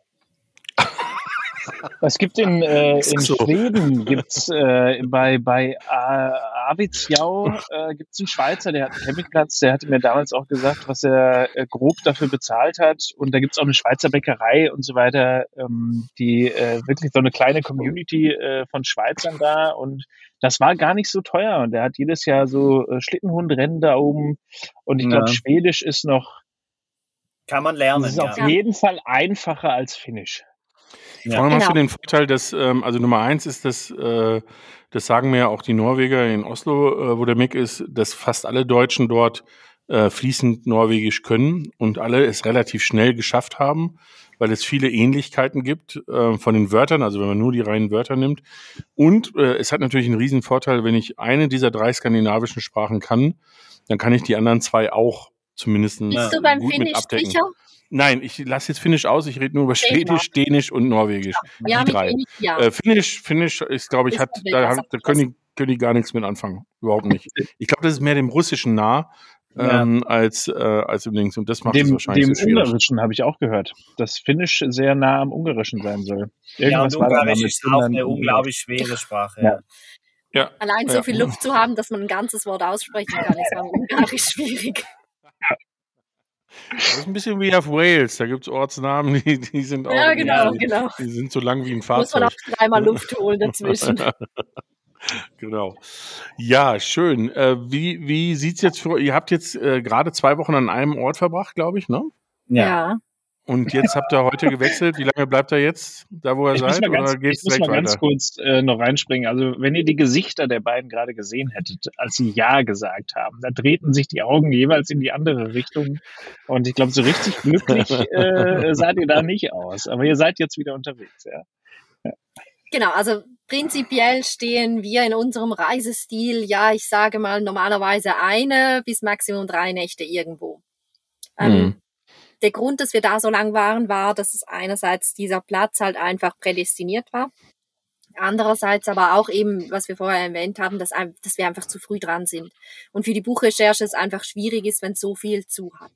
Es gibt in, äh, in so. Schweden, gibt's äh, bei, bei äh, Arvidsjaur äh, gibt's einen Schweizer, der hat einen Campingplatz, der hatte mir damals auch gesagt, was er äh, grob dafür bezahlt hat. Und da gibt's auch eine Schweizer Bäckerei und so weiter, ähm, die äh, wirklich so eine kleine Community äh, von Schweizern da. Und das war gar nicht so teuer. Und der hat jedes Jahr so äh, Schlittenhundrennen da oben. Und ich glaube, Ja. Schwedisch ist noch, Kann man lernen. das ist Ja. auf jeden Fall einfacher als Finnisch. Ja. Vor allem hast du Genau. den Vorteil, dass, ähm, also Nummer eins ist, dass, äh, das sagen mir ja auch die Norweger in Oslo, äh, wo der Mick ist, dass fast alle Deutschen dort äh, fließend Norwegisch können und alle es relativ schnell geschafft haben, weil es viele Ähnlichkeiten gibt äh, von den Wörtern, also wenn man nur die reinen Wörter nimmt. Und äh, es hat natürlich einen riesen Vorteil, wenn ich eine dieser drei skandinavischen Sprachen kann, dann kann ich die anderen zwei auch zumindest Bist du beim gut mit Finnisch abdecken. sicher? Nein, ich lasse jetzt Finnisch aus, ich rede nur über Schwedisch, Dänisch und Norwegisch. Haben die drei. Finnisch, ja. Äh, Finnisch, Finnisch ist, glaube ich, Ist hat, da, da können, die, können die gar nichts mit anfangen. Überhaupt nicht. Ich glaube, das ist mehr dem Russischen nah ähm, als, äh, als dem Dings. Und das macht es Dem, wahrscheinlich dem so. Ungarischen habe ich auch gehört, dass Finnisch sehr nah am Ungarischen sein soll. Ja, und Ungarisch ist auch eine unglaublich schwere Sprache. Ja. Ja. Ja. Allein so Ja. viel Luft zu haben, dass man ein ganzes Wort aussprechen kann, ist beim Ungarisch schwierig. Das ist ein bisschen wie auf Wales. Da gibt es Ortsnamen, die, die sind auch Ja, genau, die, genau. die sind so lang wie ein Muss man Fahrzeug. auch dreimal Luft holen dazwischen. Genau. Ja, schön. Äh, wie wie sieht's jetzt für Ihr habt jetzt äh, gerade zwei Wochen an einem Ort verbracht, glaube ich, ne? Ja. Ja. Und jetzt habt ihr heute gewechselt. Wie lange bleibt er jetzt da, wo ihr Ich muss seid? mal ganz, Oder ich muss mal ganz weiter? kurz äh, noch reinspringen. Also, wenn ihr die Gesichter der beiden gerade gesehen hättet, als sie Ja gesagt haben, da drehten sich die Augen jeweils in die andere Richtung. Und ich glaube, so richtig glücklich äh, seid ihr da nicht aus. Aber ihr seid jetzt wieder unterwegs, ja. Genau, also prinzipiell stehen wir in unserem Reisestil, ja, ich sage mal normalerweise eine bis maximum drei Nächte irgendwo. Ähm, Hm. Der Grund, dass wir da so lang waren, war, dass es einerseits dieser Platz halt einfach prädestiniert war. Andererseits aber auch eben, was wir vorher erwähnt haben, dass, dass wir einfach zu früh dran sind. Und für die Buchrecherche es einfach schwierig ist, wenn so viel zu hat.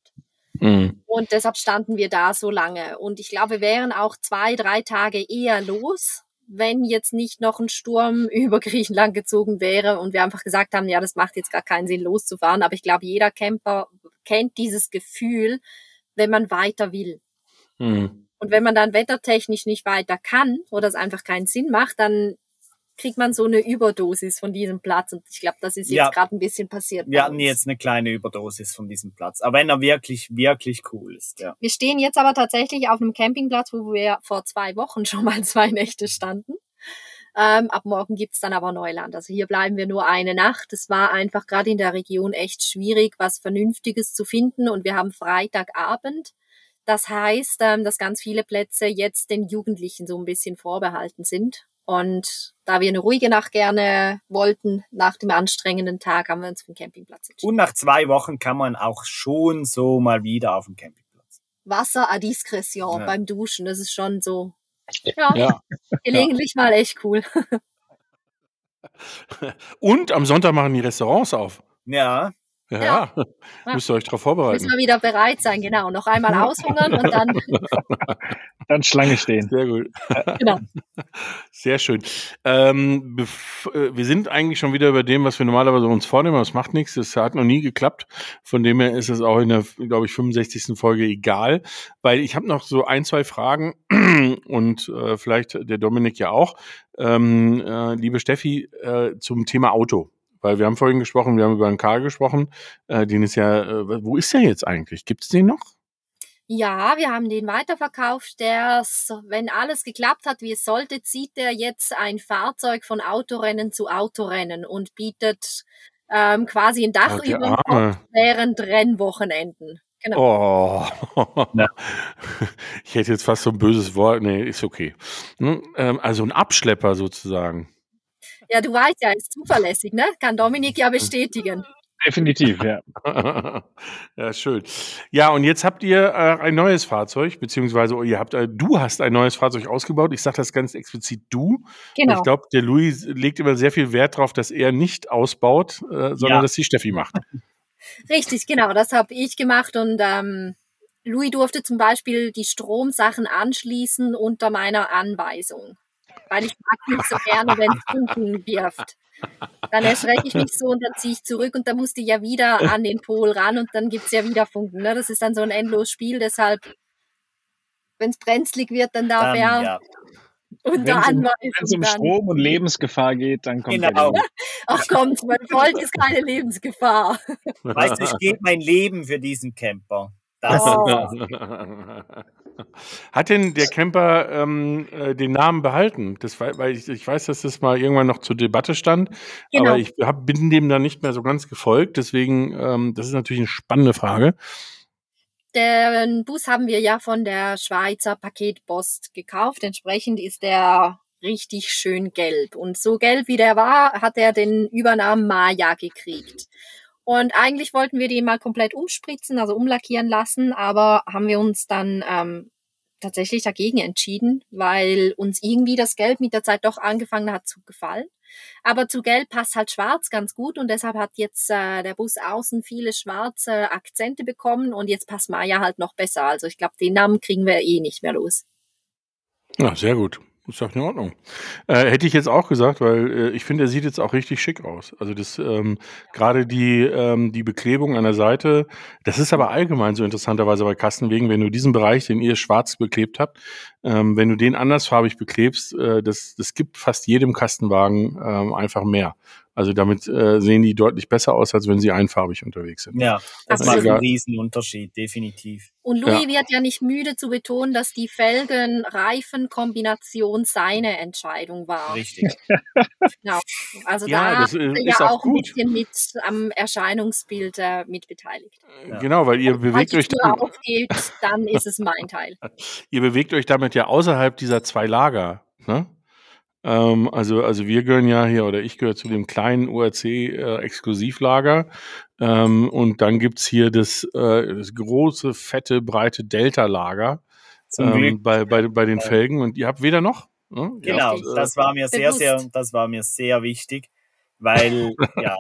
Hm. Und deshalb standen wir da so lange. Und ich glaube, wir wären auch zwei, drei Tage eher los, wenn jetzt nicht noch ein Sturm über Griechenland gezogen wäre und wir einfach gesagt haben, ja, das macht jetzt gar keinen Sinn, loszufahren. Aber ich glaube, jeder Camper kennt dieses Gefühl, wenn man weiter will. Hm. Und wenn man dann wettertechnisch nicht weiter kann oder es einfach keinen Sinn macht, dann kriegt man so eine Überdosis von diesem Platz. Und ich glaube, das ist jetzt Ja. gerade ein bisschen passiert. Wir hatten jetzt eine kleine Überdosis von diesem Platz. Aber wenn er wirklich, wirklich cool ist, ja. Wir stehen jetzt aber tatsächlich auf einem Campingplatz, wo wir vor zwei Wochen schon mal zwei Nächte standen. Ähm, ab morgen gibt's dann aber Neuland. Also hier bleiben wir nur eine Nacht. Es war einfach gerade in der Region echt schwierig, was Vernünftiges zu finden. Und wir haben Freitagabend. Das heißt, ähm, dass ganz viele Plätze jetzt den Jugendlichen so ein bisschen vorbehalten sind. Und da wir eine ruhige Nacht gerne wollten, nach dem anstrengenden Tag, haben wir uns für den Campingplatz entschieden. Und nach zwei Wochen kann man auch schon so mal wieder auf dem Campingplatz. Wasser à discretion Ja. beim Duschen, das ist schon so, ja, Ja. gelegentlich mal echt cool. Und am Sonntag machen die Restaurants auf. Ja, Ja, Ja. müsst ihr euch darauf Müssen vorbereiten. wir wieder bereit sein, genau. Noch einmal aushungern und dann, Dann Schlange stehen. Sehr gut. genau. Sehr schön. Ähm, äh, wir sind eigentlich schon wieder über dem, was wir normalerweise uns vornehmen, aber es macht nichts. Es hat noch nie geklappt. Von dem her ist es auch in der, glaube ich, 65. Folge egal, weil ich habe noch so ein, zwei Fragen und äh, vielleicht der Dominik ja auch. Ähm, äh, liebe Steffi, äh, zum Thema Auto. Weil wir haben vorhin gesprochen, wir haben über einen Karl gesprochen. Äh, den ist ja, äh, wo ist der jetzt eigentlich? Gibt es den noch? Ja, wir haben den weiterverkauft. Der, wenn alles geklappt hat, wie es sollte, zieht er jetzt ein Fahrzeug von Autorennen zu Autorennen und bietet ähm, quasi ein Dach der über Kopf während Rennwochenenden. Genau. Oh. Ja. Ich hätte jetzt fast so ein böses Wort. Nee, ist okay. Hm, ähm, Also ein Abschlepper sozusagen. Ja, du weißt ja, er ist zuverlässig, ne? Kann Dominik ja bestätigen. Definitiv, ja. ja, schön. Ja, und jetzt habt ihr äh, ein neues Fahrzeug, beziehungsweise ihr habt, äh, du hast ein neues Fahrzeug ausgebaut. Ich sage das ganz explizit du. Genau. Ich glaube, der Louis legt immer sehr viel Wert darauf, dass er nicht ausbaut, äh, sondern Ja. dass die Steffi macht. Richtig, genau, das habe ich gemacht und ähm, Louis durfte zum Beispiel die Stromsachen anschließen unter meiner Anweisung, weil ich mag nicht so gerne, wenn es Funken wirft. Dann erschrecke ich mich so und dann ziehe ich zurück und dann musste ich ja wieder an den Pol ran und dann gibt's ja wieder Funken. Ne? Das ist dann so ein endloses Spiel, deshalb, wenn es brenzlig wird, dann darf dann, er ja. unter um- Wenn es Anweisung um dann. Strom und Lebensgefahr geht, dann kommt Genau. er. Ach kommt, mein Volk ist keine Lebensgefahr. Weißt du, ich gebe mein Leben für diesen Camper. Das, Oh. Hat denn der Camper ähm, äh, den Namen behalten? Das, wei- weil ich, ich weiß, dass das mal irgendwann noch zur Debatte stand, Genau. aber ich hab, bin dem dann nicht mehr so ganz gefolgt. Deswegen, ähm, das ist natürlich eine spannende Frage. Den Bus haben wir ja von der Schweizer Paketpost gekauft. Entsprechend ist der richtig schön gelb. Und so gelb wie der war, hat er den Übernamen Maya gekriegt. Und eigentlich wollten wir den mal komplett umspritzen, also umlackieren lassen, aber haben wir uns dann ähm, tatsächlich dagegen entschieden, weil uns irgendwie das Gelb mit der Zeit doch angefangen hat zu gefallen. Aber zu Gelb passt halt Schwarz ganz gut und deshalb hat jetzt äh, der Bus außen viele schwarze Akzente bekommen und jetzt passt Maya halt noch besser. Also ich glaube, den Namen kriegen wir eh nicht mehr los. Ja, sehr gut. Ist doch in Ordnung. Äh, hätte ich jetzt auch gesagt, weil äh, ich finde, er sieht jetzt auch richtig schick aus. Also das ähm, gerade die ähm, die Beklebung an der Seite, das ist aber allgemein so interessanterweise bei Kastenwegen, wenn du diesen Bereich, den ihr schwarz beklebt habt, ähm, wenn du den andersfarbig beklebst, äh, das das gibt fast jedem Kastenwagen ähm, einfach mehr. Also damit äh, sehen die deutlich besser aus, als wenn sie einfarbig unterwegs sind. Ja, das Absolut. macht einen riesen Unterschied, definitiv. Und Louis wird ja nicht müde zu betonen, dass die Felgen-Reifen-Kombination seine Entscheidung war. Richtig. Genau. Also Ja, da das, äh, ist ja auch auch ein gut. bisschen mit am Erscheinungsbild äh, mit beteiligt. Ja. Genau, weil ihr Falls bewegt euch dann, aufgeht, dann ist es mein Teil. ihr bewegt euch damit ja außerhalb dieser zwei Lager. Ne? Ähm, also, also wir gehören ja hier, oder ich gehöre zu dem kleinen ORC-Exklusivlager. ähm, und dann gibt's hier das, äh, das große, fette, breite Delta-Lager ähm, bei, bei, bei den Felgen. Und ihr habt weder noch. Ne? Genau, habt, äh, das war mir sehr, sehr, das war mir sehr wichtig, weil, ja,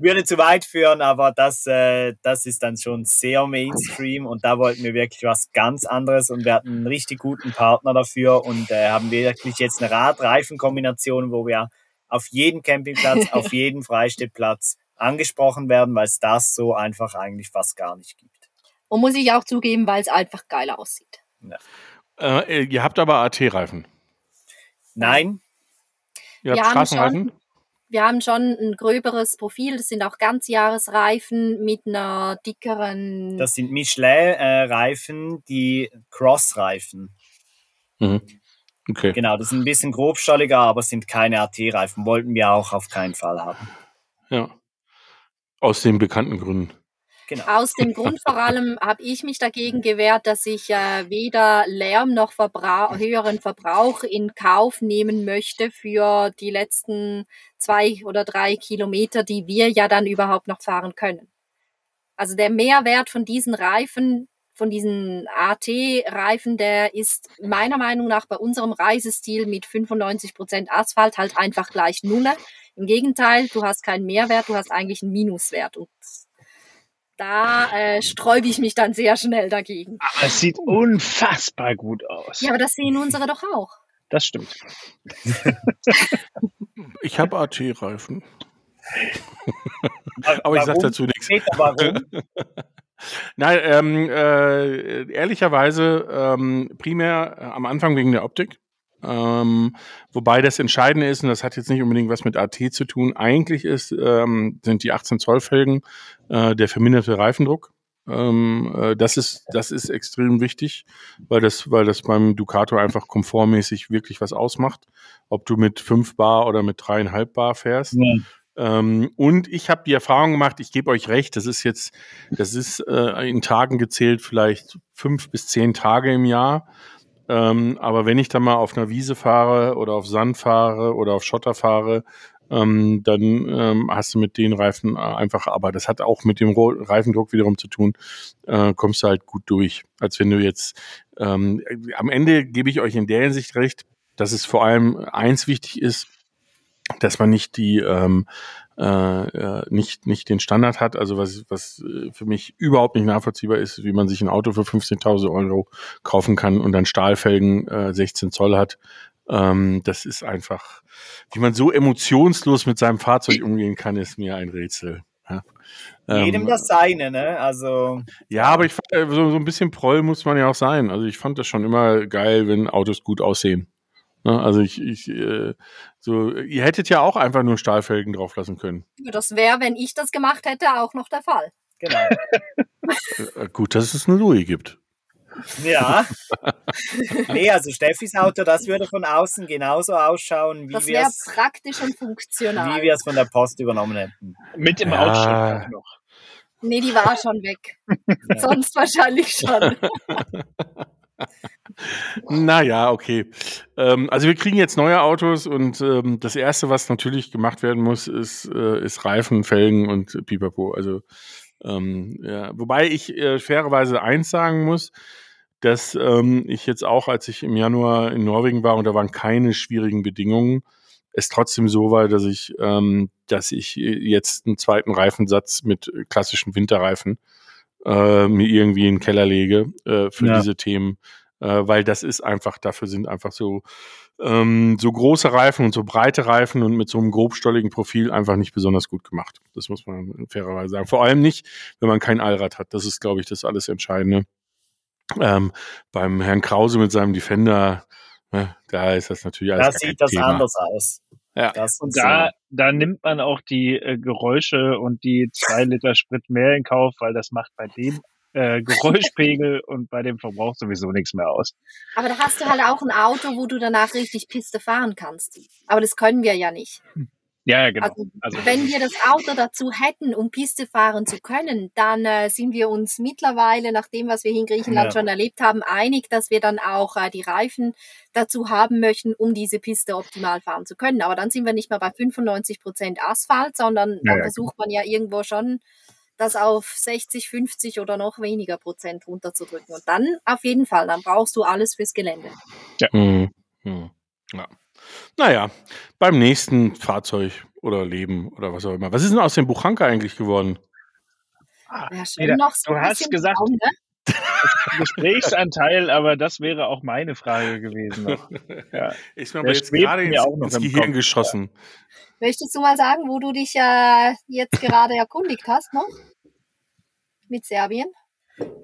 würde zu weit führen, aber das, äh, das ist dann schon sehr Mainstream und da wollten wir wirklich was ganz anderes und wir hatten einen richtig guten Partner dafür und äh, haben wirklich jetzt eine Rad-Reifen-Kombination, wo wir auf jeden Campingplatz, auf jeden Freistellplatz angesprochen werden, weil es das so einfach eigentlich fast gar nicht gibt. Und muss ich auch zugeben, weil es einfach geil aussieht. äh, ihr habt aber AT-Reifen. Nein, Ihr habt Wir haben Straßenreifen? Wir haben schon ein gröberes Profil. Das sind auch Ganzjahresreifen mit einer dickeren. das sind Michelin-Reifen, die Cross-Reifen. Mhm. Okay. Genau, das sind ein bisschen grobstolliger, aber sind keine AT-Reifen. Wollten wir auch auf keinen Fall haben. Ja. Aus den bekannten Gründen. Genau. Aus dem Grund vor allem habe ich mich dagegen gewehrt, dass ich äh, weder Lärm noch Verbra höheren Verbrauch in Kauf nehmen möchte für die letzten zwei oder drei Kilometer, die wir ja dann überhaupt noch fahren können. Also der Mehrwert von diesen Reifen, von diesen AT-Reifen, der ist meiner Meinung nach bei unserem Reisestil mit 95 Prozent Asphalt halt einfach gleich Nulle. Im Gegenteil, du hast keinen Mehrwert, du hast eigentlich einen Minuswert. Und da äh, sträube ich mich dann sehr schnell dagegen. Aber es sieht unfassbar gut aus. Ja, aber das sehen unsere doch auch. Das stimmt. Ich habe AT-Reifen. Aber ich sage dazu nichts. Warum? Nein, ähm, äh, ehrlicherweise ähm, primär äh, am Anfang wegen der Optik. Ähm, wobei das Entscheidende ist, und das hat jetzt nicht unbedingt was mit AT zu tun, eigentlich ist, ähm, sind die 18 Zoll Felgen äh, der verminderte Reifendruck. Ähm, äh, das ist, das ist extrem wichtig, weil das, weil das beim Ducato einfach komfortmäßig wirklich was ausmacht. Ob du mit 5 Bar oder mit dreieinhalb Bar fährst. Ähm, und ich habe die Erfahrung gemacht, ich gebe euch recht, das ist jetzt, das ist äh, in Tagen gezählt, vielleicht fünf bis zehn Tage im Jahr. Ähm, aber wenn ich dann mal auf einer Wiese fahre oder auf Sand fahre oder auf Schotter fahre, ähm, dann ähm, hast du mit den Reifen äh, einfach, aber das hat auch mit dem Reifendruck wiederum zu tun, äh, kommst du halt gut durch. Als wenn du jetzt, ähm, am Ende gebe ich euch in der Hinsicht recht, dass es vor allem eins wichtig ist, dass man nicht die ähm, äh, äh, nicht nicht den Standard hat, also was was äh, für mich überhaupt nicht nachvollziehbar ist, wie man sich ein Auto für 15.000 Euro kaufen kann und dann Stahlfelgen äh, 16 Zoll hat. Ähm, das ist einfach, wie man so emotionslos mit seinem Fahrzeug umgehen kann, ist mir ein Rätsel. Ja. Jedem Ähm, das seine, ne? Also, ja, aber ich fand, äh, so, so ein bisschen Proll muss man ja auch sein. Also ich fand das schon immer geil, wenn Autos gut aussehen. Ne, also ich, ich äh, so, ihr hättet ja auch einfach nur Stahlfelgen drauflassen können. Das wäre, wenn ich das gemacht hätte, auch noch der Fall. Genau. Äh, Gut, dass es einen Louis gibt. Ja. nee, also Steffis Auto, das würde von außen genauso ausschauen, wie Das wir wäre es praktisch und funktional. wie wir es von der Post übernommen hätten. Mit dem Ja. Outschrift auch noch. Nee, die war schon weg. Sonst wahrscheinlich schon. Naja, okay. Ähm, also wir kriegen jetzt neue Autos und ähm, das Erste, was natürlich gemacht werden muss, ist, äh, ist Reifen, Felgen und Pipapo. Also ähm, ja. Wobei ich äh, fairerweise eins sagen muss, dass ähm, ich jetzt auch, als ich im Januar in Norwegen war und da waren keine schwierigen Bedingungen, es trotzdem so war, dass ich, ähm, dass ich jetzt einen zweiten Reifensatz mit klassischen Winterreifen äh, mir irgendwie in den Keller lege äh, für Ja. diese Themen, äh, weil das ist einfach, dafür sind einfach so ähm, so große Reifen und so breite Reifen und mit so einem grobstolligen Profil einfach nicht besonders gut gemacht. Das muss man fairerweise sagen. Vor allem nicht, wenn man kein Allrad hat. Das ist, glaube ich, das alles Entscheidende. Ähm, beim Herrn Krause mit seinem Defender, ne, da ist das natürlich alles Da sieht das Thema. anders aus. Ja. Das Und da, da nimmt man auch die äh, Geräusche und die zwei Liter Sprit mehr in Kauf, weil das macht bei dem äh, Geräuschpegel und bei dem Verbrauch sowieso nichts mehr aus. Aber da hast du halt auch ein Auto, wo du danach richtig Piste fahren kannst. Aber das können wir ja nicht. Ja, ja, genau. Also, Also, wenn wir das Auto dazu hätten, um Piste fahren zu können, dann äh, sind wir uns mittlerweile, nach dem, was wir hier in Griechenland Ja. schon erlebt haben, einig, dass wir dann auch äh, die Reifen dazu haben möchten, um diese Piste optimal fahren zu können. Aber dann sind wir nicht mehr bei 95 Prozent Asphalt, sondern Ja, dann versucht man ja irgendwo schon, das auf 60, 50 oder noch weniger Prozent runterzudrücken. Und dann auf jeden Fall, dann brauchst du alles fürs Gelände. Hm, hm, ja. Naja, beim nächsten Fahrzeug oder Leben oder was auch immer. Was ist denn aus dem Buchanka eigentlich geworden? Wäre schon Peter, noch so du ein hast gesagt- Traum, ne? Gesprächsanteil, aber das wäre auch meine Frage gewesen. Noch. Ja. Ist mir aber jetzt gerade ins, auch noch ins Gehirn Kopf, geschossen. Möchtest du mal sagen, wo du dich äh, jetzt gerade erkundigt hast noch? Mit Serbien?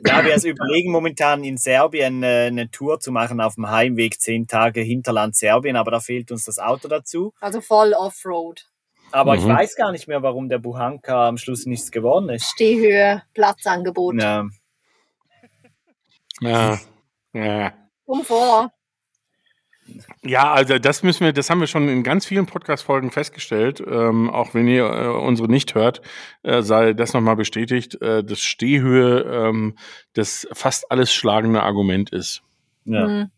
Ja, wir also überlegen momentan in Serbien äh, eine Tour zu machen auf dem Heimweg, zehn Tage Hinterland Serbien, aber da fehlt uns das Auto dazu. Also voll Offroad. Aber ich Mhm. weiß gar nicht mehr, warum der Buhanka am Schluss nichts geworden ist. Stehhöhe, Platzangebot. Ja, Ja. Ja. Komfort. Ja, also das müssen wir, das haben wir schon in ganz vielen Podcast-Folgen festgestellt. Ähm, auch wenn ihr äh, unsere nicht hört, äh, sei das nochmal bestätigt, äh, dass Stehhöhe ähm, das fast alles schlagende Argument ist. ja. Hm.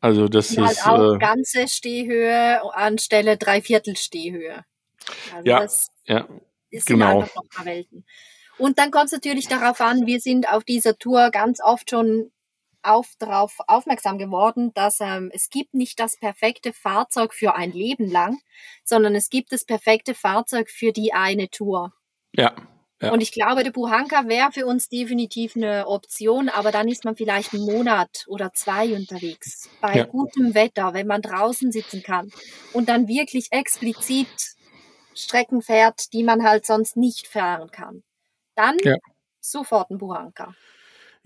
Also das Ja, halt ist auch äh, ganze Stehhöhe anstelle Dreiviertel Stehhöhe. Also Ja, das ja, ist genau. Welten. Und dann kommt es natürlich darauf an, wir sind auf dieser Tour ganz oft schon auf, darauf aufmerksam geworden, dass ähm, es gibt nicht das perfekte Fahrzeug für ein Leben lang, sondern es gibt das perfekte Fahrzeug für die eine Tour. ja, Ja. Und ich glaube, der Buhanka wäre für uns definitiv eine Option, aber dann ist man vielleicht einen Monat oder zwei unterwegs. Bei Ja. gutem Wetter, wenn man draußen sitzen kann und dann wirklich explizit Strecken fährt, die man halt sonst nicht fahren kann. Dann Ja. sofort ein Buhanka.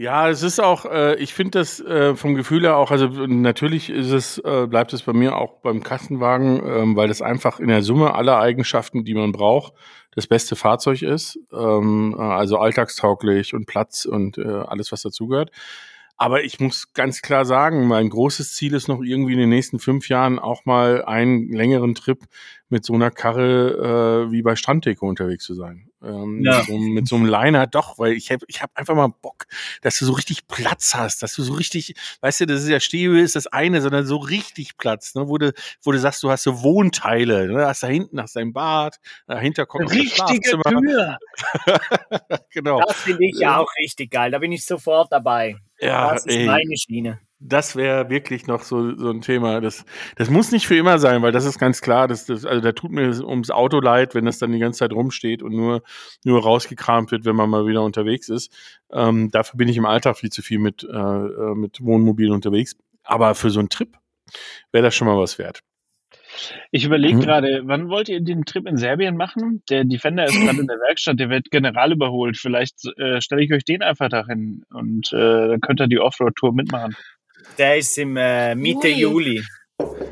Ja, es ist auch, äh, ich finde das äh, vom Gefühl her auch, also natürlich ist es, äh, bleibt es bei mir auch beim Kassenwagen, ähm, weil das einfach in der Summe aller Eigenschaften, die man braucht, das beste Fahrzeug ist. Ähm, äh, also alltagstauglich und Platz und äh, alles, was dazugehört. Aber ich muss ganz klar sagen, mein großes Ziel ist noch irgendwie in den nächsten fünf Jahren auch mal einen längeren Trip mit so einer Karre äh, wie bei Stranddeko unterwegs zu sein. Ähm, Ja. mit, so, mit so einem Liner doch, weil ich habe ich hab einfach mal Bock, dass du so richtig Platz hast, dass du so richtig, weißt du, das ist ja Stehhöhe ist das eine, sondern so richtig Platz, ne, wo du, wo du sagst, du hast so Wohnteile, ne, hast da hinten hast dein Bad, dahinter kommt das Richtige Schlafzimmer, Tür. genau. Das finde ich ja auch richtig geil. Da bin ich sofort dabei. Ja, das ist ey. meine Schiene. Das wäre wirklich noch so, so ein Thema. Das, das muss nicht für immer sein, weil das ist ganz klar, dass das, also da tut mir ums Auto leid, wenn das dann die ganze Zeit rumsteht und nur, nur rausgekramt wird, wenn man mal wieder unterwegs ist. Ähm, dafür bin ich im Alltag viel zu viel mit, äh, äh, mit Wohnmobil unterwegs. Aber für so einen Trip wäre das schon mal was wert. Ich überlege Mhm. gerade, wann wollt ihr den Trip in Serbien machen? Der Defender ist gerade in der Werkstatt, der wird general überholt. Vielleicht äh, stelle ich euch den einfach dahin und äh, dann könnt ihr die Offroad-Tour mitmachen. Der ist im äh, Mitte Juli. Juli.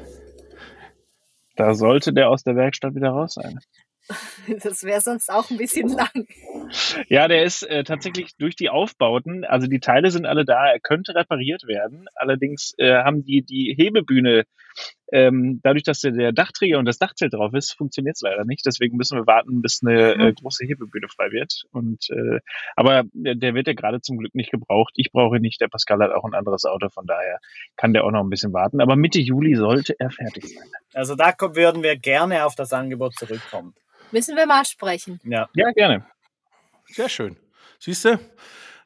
Da sollte der aus der Werkstatt wieder raus sein. Das wäre sonst auch ein bisschen lang. Ja, der ist äh, tatsächlich durch die Aufbauten, also die Teile sind alle da, er könnte repariert werden. Allerdings äh, haben die die Hebebühne, ähm, dadurch, dass der, der Dachträger und das Dachzelt drauf ist, funktioniert es leider nicht. Deswegen müssen wir warten, bis eine äh, große Hebebühne frei wird. Und äh, aber der, der wird ja gerade zum Glück nicht gebraucht. Ich brauche ihn nicht. Der Pascal hat auch ein anderes Auto, von daher kann der auch noch ein bisschen warten. Aber Mitte Juli sollte er fertig sein. Also da würden wir gerne auf das Angebot zurückkommen. Müssen wir mal sprechen. Ja. Ja, gerne. Sehr schön. Siehst du?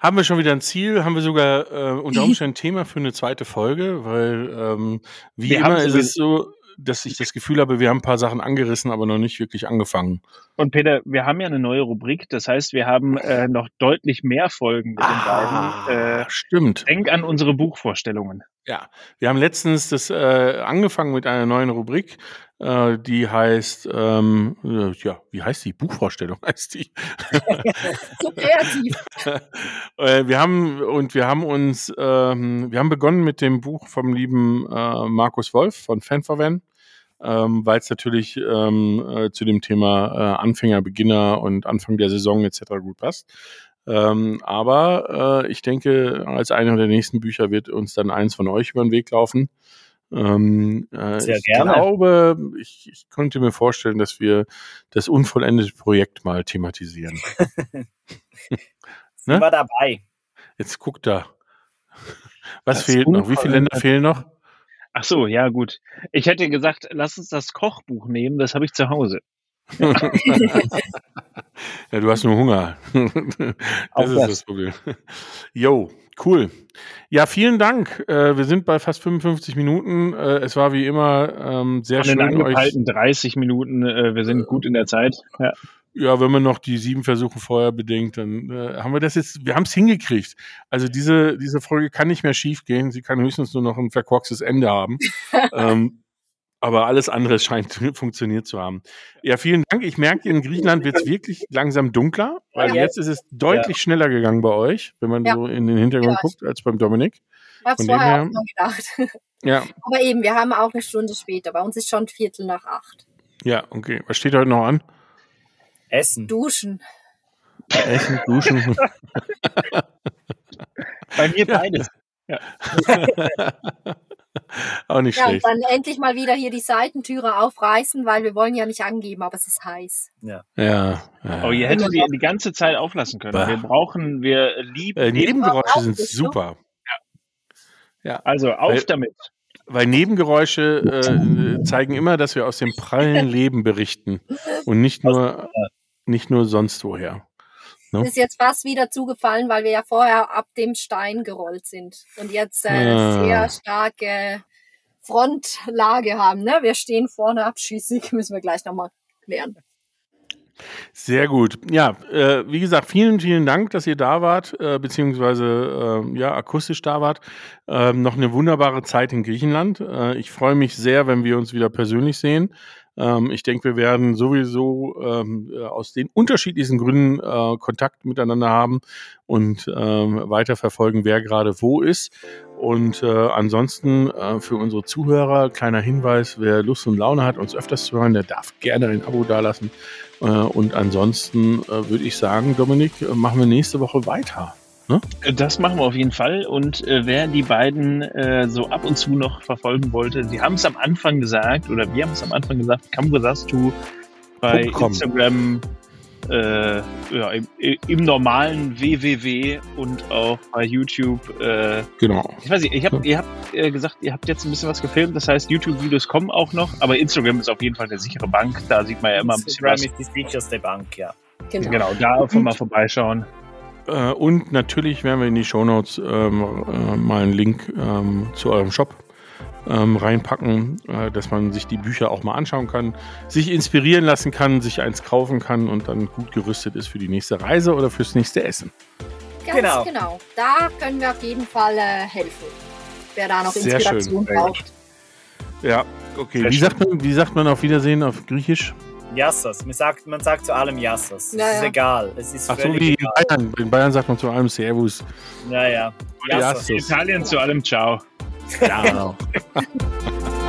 Haben wir schon wieder ein Ziel, haben wir sogar äh, unter Umständen ein Thema für eine zweite Folge, weil ähm, wie Wir immer ist es so, dass ich das Gefühl habe, wir haben ein paar Sachen angerissen, aber noch nicht wirklich angefangen. Und Peter, wir haben ja eine neue Rubrik. Das heißt, wir haben äh, noch deutlich mehr Folgen mit den beiden. Äh, stimmt. denk an unsere Buchvorstellungen. Ja, wir haben letztens das äh, angefangen mit einer neuen Rubrik, äh, die heißt, ähm, äh, ja, wie heißt die? Buchvorstellung heißt die. So kreativ. äh, wir haben und wir haben uns, ähm, wir haben begonnen mit dem Buch vom lieben äh, Markus Wolf von Fan for Van, ähm, weil es natürlich ähm, äh, zu dem Thema Anfänger, Beginner und Anfang der Saison etc. gut passt. Ähm, aber äh, ich denke, als einer der nächsten Bücher wird uns dann eins von euch über den Weg laufen. Ähm, äh, Sehr ich gerne. glaube, ich, ich könnte mir vorstellen, dass wir das unvollendete Projekt mal thematisieren. Sind wir dabei? Jetzt guck da. Was Das fehlt noch? Wie viele Länder fehlen noch? Ach so, ja gut. Ich hätte gesagt, lass uns das Kochbuch nehmen. Das habe ich zu Hause. Ja, du hast nur Hunger. Das ist das. Problem. Jo, cool. Ja, vielen Dank. Äh, wir sind bei fast 55 Minuten. Äh, es war wie immer ähm, sehr den schön, euch. angepeilten 30 Minuten. Äh, wir sind gut in der Zeit. Ja. Ja, wenn man noch die sieben Versuche vorher bedenkt, dann haben wir das jetzt, wir haben es hingekriegt. Also diese, diese Folge kann nicht mehr schief gehen. Sie kann höchstens nur noch ein verkorkstes Ende haben. ähm, aber alles andere scheint funktioniert zu haben. Ja, vielen Dank. Ich merke, in Griechenland wird es wirklich langsam dunkler, weil Ja. jetzt ist es deutlich schneller gegangen bei euch, wenn man Ja. so in den Hintergrund Ja. guckt, als beim Dominik. Ich dem vorher her- auch mal gedacht. Ja, Aber eben, wir haben auch eine Stunde später. Bei uns ist schon Viertel nach acht. ja, okay. Was steht heute noch an? Essen. Duschen. Essen, Duschen. Bei mir beides. Auch nicht Ja, und schlecht. dann endlich mal wieder hier die Seitentüre aufreißen, weil wir wollen ja nicht angeben, aber es ist heiß. Ja. ja. Oh, ihr hättet die die ganze Zeit auflassen können. Bah. Wir brauchen, wir lieben. Äh, Nebengeräusche sind nicht, ne? super. also auf Weil- damit. Weil Nebengeräusche äh, zeigen immer, dass wir aus dem prallen Leben berichten und nicht nur, nicht nur sonst woher. Es Ne? ist jetzt fast wieder zugefallen, weil wir ja vorher ab dem Stein gerollt sind und jetzt äh, Ah. sehr starke Frontlage haben. Ne? Wir stehen vorne abschüssig, müssen wir gleich nochmal klären. Sehr gut. Ja, äh, wie gesagt, vielen, vielen Dank, dass ihr da wart, äh, beziehungsweise äh, ja, akustisch da wart. Ähm, noch eine wunderbare Zeit in Griechenland. Äh, ich freue mich sehr, wenn wir uns wieder persönlich sehen. Ähm, ich denke, wir werden sowieso ähm, äh, aus den unterschiedlichsten Gründen äh, Kontakt miteinander haben und ähm, weiterverfolgen, wer gerade wo ist. Und äh, ansonsten äh, für unsere Zuhörer kleiner Hinweis, wer Lust und Laune hat, uns öfters zu hören, der darf gerne ein Abo dalassen. Äh, und ansonsten äh, würde ich sagen, Dominik, äh, machen wir nächste Woche weiter. Das machen wir auf jeden Fall. Und äh, wer die beiden äh, so ab und zu noch verfolgen wollte, sie haben es am Anfang gesagt, oder wir haben es am Anfang gesagt, Cambosastu bei Punkt com. Instagram, äh, ja, im, im normalen www und auch bei YouTube. Äh, Genau. ich weiß nicht, ich hab, ihr habt äh, gesagt, ihr habt jetzt ein bisschen was gefilmt, das heißt, YouTube-Videos kommen auch noch, aber Instagram ist auf jeden Fall eine sichere Bank, da sieht man ja immer ein bisschen Instagram was. ist die sicherste Bank, ja. Genau. Genau, da einfach mal vorbeischauen. Äh, und natürlich werden wir in die Shownotes ähm, äh, mal einen Link ähm, zu eurem Shop ähm, reinpacken, äh, dass man sich die Bücher auch mal anschauen kann, sich inspirieren lassen kann, sich eins kaufen kann und dann gut gerüstet ist für die nächste Reise oder fürs nächste Essen. Ganz Genau. genau. Da können wir auf jeden Fall äh, helfen. Wer da noch Sehr Inspiration schön. braucht. Ja, okay. Wie sagt, man, wie sagt man auf Wiedersehen auf Griechisch? Yassos. Man sagt, man sagt zu allem Yassos. Ja, es ist egal. Es ist Ach so, wie in. Bayern. In Bayern sagt man zu allem Servus. Ja, ja. Ja, Yassos. so. Italien zu allem Ciao. Ja, genau.